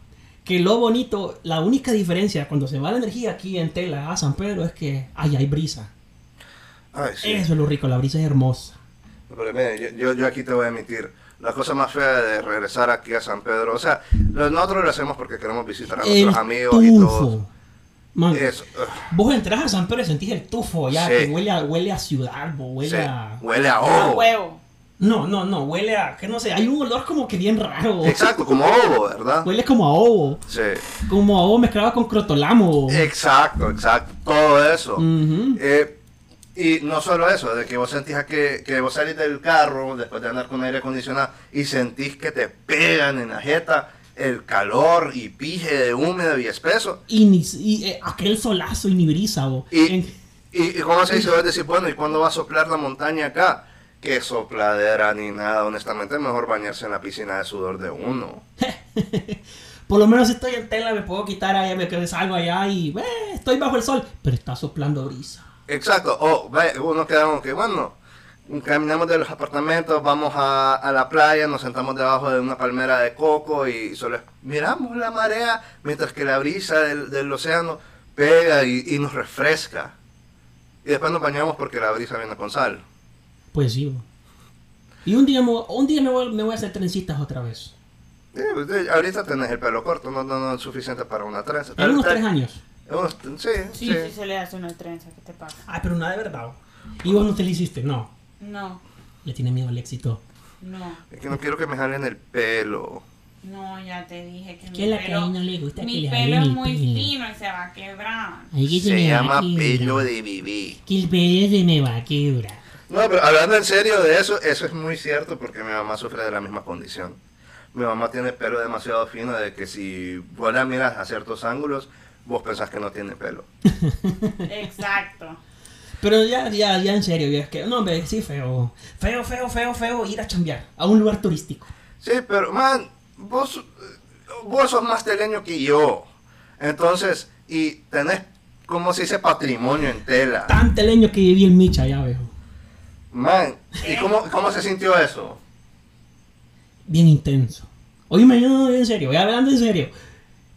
Que lo bonito, la única diferencia cuando se va la energía aquí en Tela a San Pedro es que ahí hay brisa. Ay, sí. Eso es lo rico, la brisa es hermosa. Pero mire, yo, yo, yo aquí te voy a admitir, la cosa más fea de regresar aquí a San Pedro, o sea, nosotros lo hacemos porque queremos visitar a El nuestros amigos y todo. tufo. Man, Eso, vos entras a San Pedro y sentís el tufo ya, Sí. que huele a, huele a ciudad, bo, huele sí, a... huele a A ovo. huevo. No, no, no, huele a... que no sé, hay un olor como que bien raro. Exacto, como ovo, ¿verdad? Huele como a ovo. Sí, Como a ovo mezclado con crotolamo. exacto, exacto, todo eso. Ujú. Eh, y no solo eso, de que vos sentís que, que vos salís del carro después de andar con aire acondicionado y sentís que te pegan en la jeta el calor y pije de húmedo y espeso. Y, ni, y eh, aquel solazo y ni brisa, bo. Y, En- y, y cómo se dice, decir, bueno, ¿y cuándo va a soplar la montaña acá? Que sopladera ni nada, honestamente, mejor bañarse en la piscina de sudor de uno. Por lo menos si estoy en tela me puedo quitar allá, me salgo allá y eh, estoy bajo el sol, pero está soplando brisa. Exacto, o vaya, uno queda como que, bueno, caminamos de los apartamentos, vamos a, a la playa, nos sentamos debajo de una palmera de coco y solo miramos la marea mientras que la brisa del, del océano pega y, y nos refresca. Y después nos bañamos porque la brisa viene con sal. Pues sí. Y un día, un día me, voy, me voy a hacer trencitas otra vez. Sí, usted- ahorita tenés el pelo corto, no, no, no es suficiente para una trenza. En unos tres años. Unos- sí, Sí, sí. sí, se le hace una trenza. ¿Qué te pasa? Ay, pero nada de verdad. Y vos no te lo hiciste, no. No, Le tiene miedo al éxito. no, Es que no quiero que me jalen el pelo. no, ya te dije que ¿Qué mi la pelo, no le gusta que mi le pelo es muy pelo? fino y se va a quebrar. Ay, que Se llama pelo de bibí. Que el pelo se me va a quebrar. No, pero hablando en serio de eso, eso es muy cierto porque mi mamá sufre de la misma condición. Mi mamá tiene pelo demasiado fino de que si vos la miras a ciertos ángulos, vos pensás que no tiene pelo. Exacto. Pero ya, ya, ya en serio, ya es que, no, hombre, sí, feo. Feo, feo, feo, feo ir a chambear a un lugar turístico. Sí, pero man, vos, vos sos más teleño que yo. Entonces, y tenés, como se dice, patrimonio en tela. Tan teleño que viví en Micha, ya veo. Man, ¿y cómo, cómo se sintió eso? Bien intenso. Oíme, yo en serio, voy hablando en serio.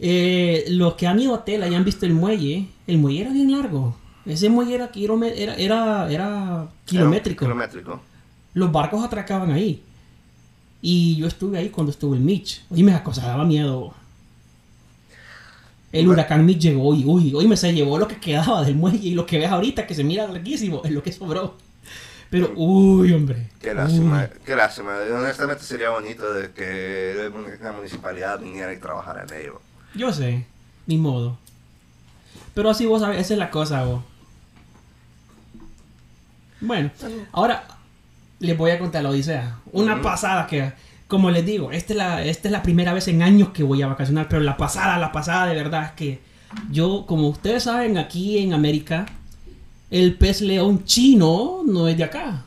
Eh, los que han ido a Tela y han visto el muelle, el muelle era bien largo. Ese muelle era, era, era, era kilométrico. Kilométrico. Los barcos atracaban ahí. Y yo estuve ahí cuando estuvo el Mitch. Oíme, esa cosa daba miedo. El huracán Mitch llegó y, uy, oíme, se llevó lo que quedaba del muelle y lo que ves ahorita que se mira larguísimo es lo que sobró. Pero, uy, hombre. Qué lástima, qué lástima. Honestamente sería bonito de que la municipalidad viniera y trabajara en ello. Yo sé, ni modo. Pero así vos sabés, esa es la cosa, vos. Bueno, ahora les voy a contar la odisea. Una pasada que, como les digo, esta es, la, esta es la primera vez en años que voy a vacacionar, pero la pasada, la pasada de verdad es que yo, como ustedes saben, aquí en América, el pez león chino no es de acá.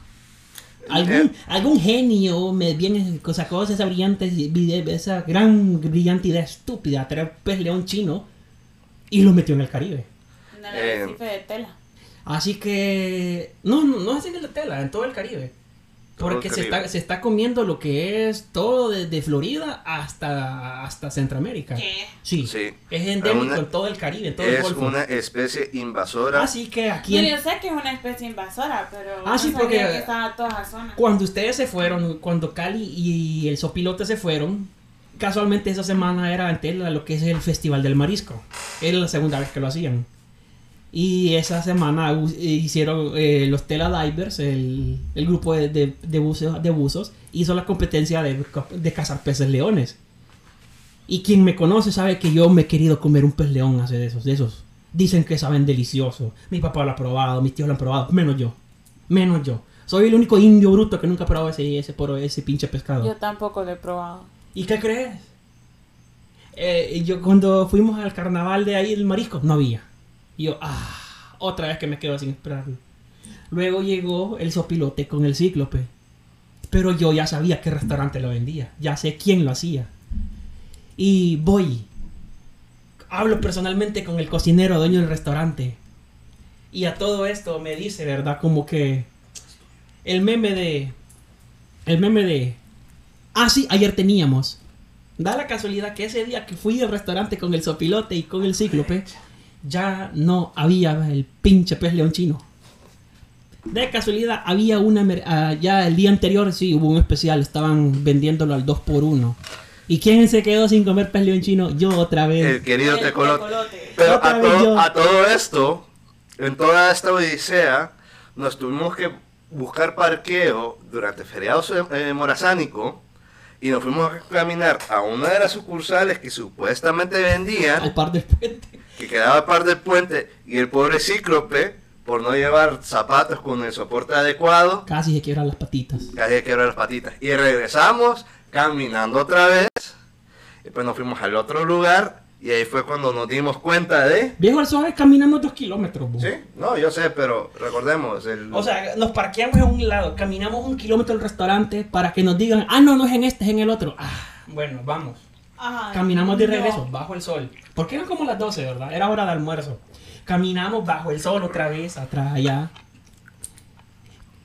Algún, Eh. algún genio me viene sacó esa brillante esa gran brillante idea estúpida traer pez león chino y lo metió en el Caribe. En el Eh. de tela. Así que no, no, no es en la tela, en todo el Caribe. Porque se está, se está comiendo lo que es todo desde Florida hasta, hasta Centroamérica. ¿Qué? Sí. Sí. Es endémico Una- en todo el Caribe, en todo el Es Golfo. una especie invasora. Así que aquí, yo sé que es una especie invasora, pero Ah, sí, no porque- que todas zonas. cuando ustedes se fueron, cuando Cali y el Sopilote se fueron, casualmente esa semana era en Tela lo que es el Festival del Marisco. Era la segunda vez que lo hacían. Y esa semana hicieron eh, los Tela Divers, el, el grupo de, de, de buceo- de buzos, hizo la competencia de, de cazar peces leones. Y quien me conoce sabe que yo me he querido comer un pez león hace de esos, de esos. Dicen que saben delicioso. Mi papá lo ha probado, mis tíos lo han probado, menos yo. Menos yo. Soy el único indio bruto que nunca ha probado ese, ese, poro- ese pinche pescado. Yo tampoco lo he probado. ¿Y qué crees? Eh, yo cuando fuimos al carnaval de ahí, el marisco, no había. Y yo, ah, otra vez que me quedo sin esperarlo. Luego llegó el sopilote con el cíclope. Pero yo ya sabía qué restaurante lo vendía. Ya sé quién lo hacía. Y voy. Hablo personalmente con el cocinero, dueño del restaurante. Y a todo esto me dice, ¿verdad? Como que el meme de... El meme de... Ah, sí, ayer teníamos. Da la casualidad que ese día que fui al restaurante con el sopilote y con el cíclope, ya no había el pinche pez león chino. De casualidad había una... ah, ya el día anterior sí hubo un especial, estaban vendiéndolo al 2x1. ¿Y quién se quedó sin comer pez león chino? Yo otra vez. El querido El tecolote. tecolote. Pero a todo, yo. a todo esto, en toda esta odisea, nos tuvimos que buscar parqueo durante feriado eh, morazánico y nos fuimos a caminar a una de las sucursales que supuestamente Al vendían, par del puente. Que quedaba a par del puente, y el pobre cíclope, por no llevar zapatos con el soporte adecuado, Casi se quiebran las patitas. casi quebró las patitas. Y regresamos caminando otra vez, y pues nos fuimos al otro lugar, y ahí fue cuando nos dimos cuenta de... Viejo al suave caminamos dos kilómetros. bo. Sí, no, yo sé, pero recordemos, el... O sea, nos parqueamos en un lado, caminamos un kilómetro al restaurante para que nos digan, ah, no, no es en este, es en el otro. Ah, bueno, vamos. Ajá, Caminamos de no. regreso, bajo el sol. Porque eran como las 12, ¿verdad? Era hora de almuerzo. Caminamos bajo el sol otra vez, atrás, allá.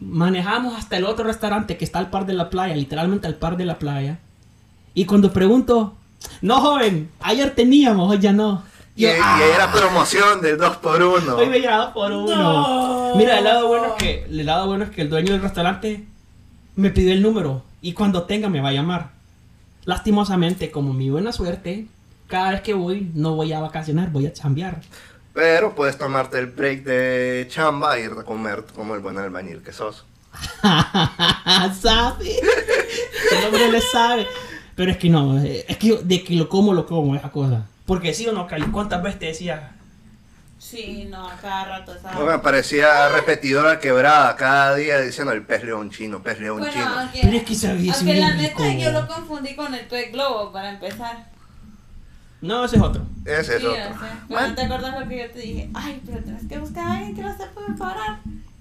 Manejamos hasta el otro restaurante que está al par de la playa, literalmente al par de la playa. Y cuando pregunto, no, joven, ayer teníamos, hoy ya no. y, Yo, y "Ah". era promoción del 2x1. Hoy me llegaba por uno. No. Mira, el lado bueno es que el lado bueno es que el dueño del restaurante me pidió el número y cuando tenga me va a llamar. Lastimosamente, como mi buena suerte, cada vez que voy no voy a vacacionar, voy a chambear. Pero puedes tomarte el break de chamba e ir a comer como el buen albañil que sos. ¿Sabe? El hombre le sabe. Pero es que no, eh, es que yo- de que lo como, lo como esa cosa. Porque sí o no, Cali, ¿cuántas veces te decía? Sí, no, cada rato estaba. Me parecía repetidora quebrada cada día diciendo el pez león chino, pez león Bueno, chino. aunque, Pero es que sabía, aunque la neta yo lo confundí con el pez globo para empezar. No, ese es otro. Ese es Sí, yo otro. Bueno, no te acuerdas lo que yo te dije. Ay, pero tienes que buscar a alguien que lo sepa preparar.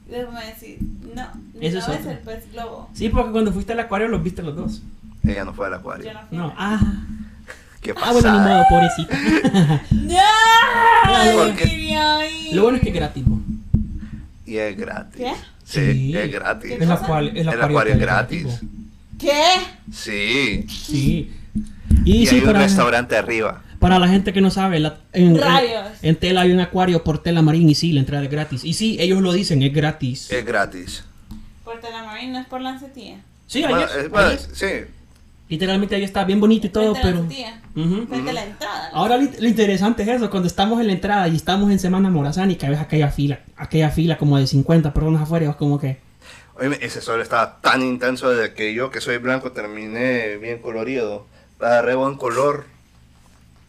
Y después me decís, no, Ese no es es, el pez globo. Sí, porque cuando fuiste al acuario los viste los dos. ella no fue al Yo acuario. no fui. No, ah. ¿Qué Ah, bueno, ni pasa? modo, pobrecita. ¡No! Ir. Lo bueno es que es gratis. Y es gratis. ¿Qué? Sí, Sí. es gratis. ¿Qué El, acuario, el El acuario acuario es gratis. ¿Qué? Sí. Sí. Y, Y, sí, hay un restaurante arriba. Para la gente que no sabe, la- en, en, Rayos. en Tela hay un acuario por Tela Marín y sí, la entrada es gratis. Y sí, ellos lo dicen, es gratis. Es gratis. Por Telamarín, no es por Lancetía. Sí, bueno, ayer. sí. Literalmente ahí está bien bonito y todo, Frente pero... Lancetía. Ujú. Frente a la entrada. ¿no? Ahora lo interesante es eso, cuando estamos en la entrada y estamos en Semana Morazánica, ves aquella fila, aquella fila como de 50 personas afuera, y vas como que... Oye, ese sol estaba tan intenso de que yo, que soy blanco, terminé bien colorido. Agarré buen color.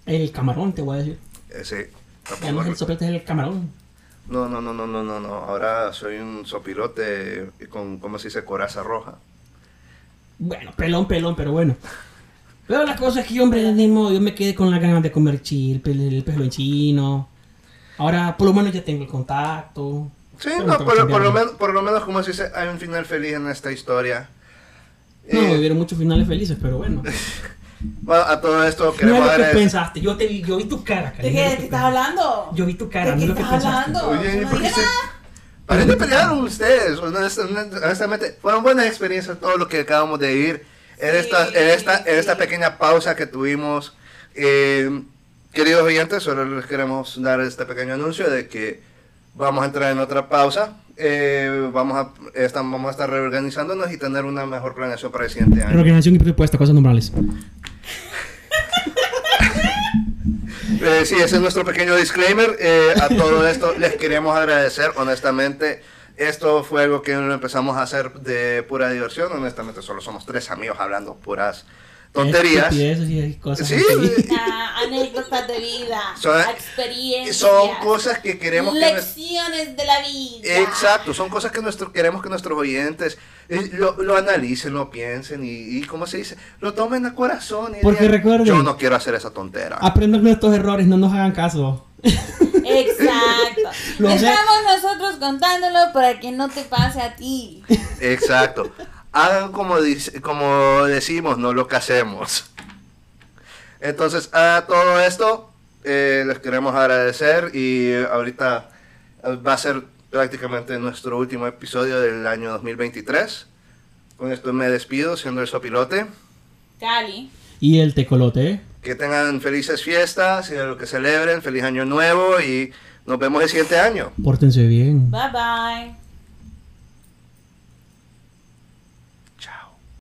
El camarón, te voy a decir. Ese. Ya no es el soplete, es el camarón. No, no, no, no, no, no, no. Ahora soy un sopilote con, ¿cómo se dice? Coraza roja. Bueno, pelón, pelón, pero bueno. Pero la cosa es que yo, hombre, de modo, yo me quedé con las ganas de comer chil, el, el pelo chino. Ahora, por lo menos ya tengo el contacto. Sí, Pero no, por, lo menos, por lo menos, como se dice, hay un final feliz en esta historia. No, Eh, hubieron muchos finales felices, pero bueno. bueno, a todo esto No queremos es lo que pensaste, yo, te vi, yo vi tu cara, ¿De qué, es lo ¿De que qué estás hablando? Yo vi tu cara, ¿De no qué estás hablando? Oye, ¿y No por qué digas se- nada. Paren de pelear ustedes. Honestamente, fueron buenas experiencias todo lo que acabamos de ir en, esta, en, esta, en esta pequeña pausa que tuvimos. Eh, queridos oyentes, solo les queremos dar este pequeño anuncio de que vamos a entrar en otra pausa. Eh, vamos, a, estamos, vamos a estar reorganizándonos y tener una mejor planeación para el siguiente año. Reorganización y presupuesto, cosas normales. Eh, sí, ese es nuestro pequeño disclaimer. Eh, a todo esto les queremos agradecer, honestamente. Esto fue algo que empezamos a hacer de pura diversión. Honestamente, solo somos tres amigos hablando puras tonterías. Cosas sí, anécdotas de vida, son, experiencias. Son cosas que queremos lecciones de la vida. Exacto, son cosas que nuestro, queremos que nuestros oyentes eh, lo, lo, analicen, lo piensen y, y, ¿cómo se dice? Lo tomen a corazón. Y Porque recuerden, yo no quiero hacer esa tontera. Aprendan nuestros errores, no nos hagan caso. Exacto. Estamos nosotros contándolo para que no te pase a ti. Exacto hagan como, dice, como decimos, no lo que hacemos. Entonces, a todo esto, eh, les queremos agradecer y ahorita va a ser prácticamente nuestro último episodio del año 2023. Con esto me despido, siendo el sopilote. Cali. Y el tecolote. Que tengan felices fiestas y lo que celebren, feliz año nuevo y nos vemos el siguiente año. Pórtense bien. Bye bye.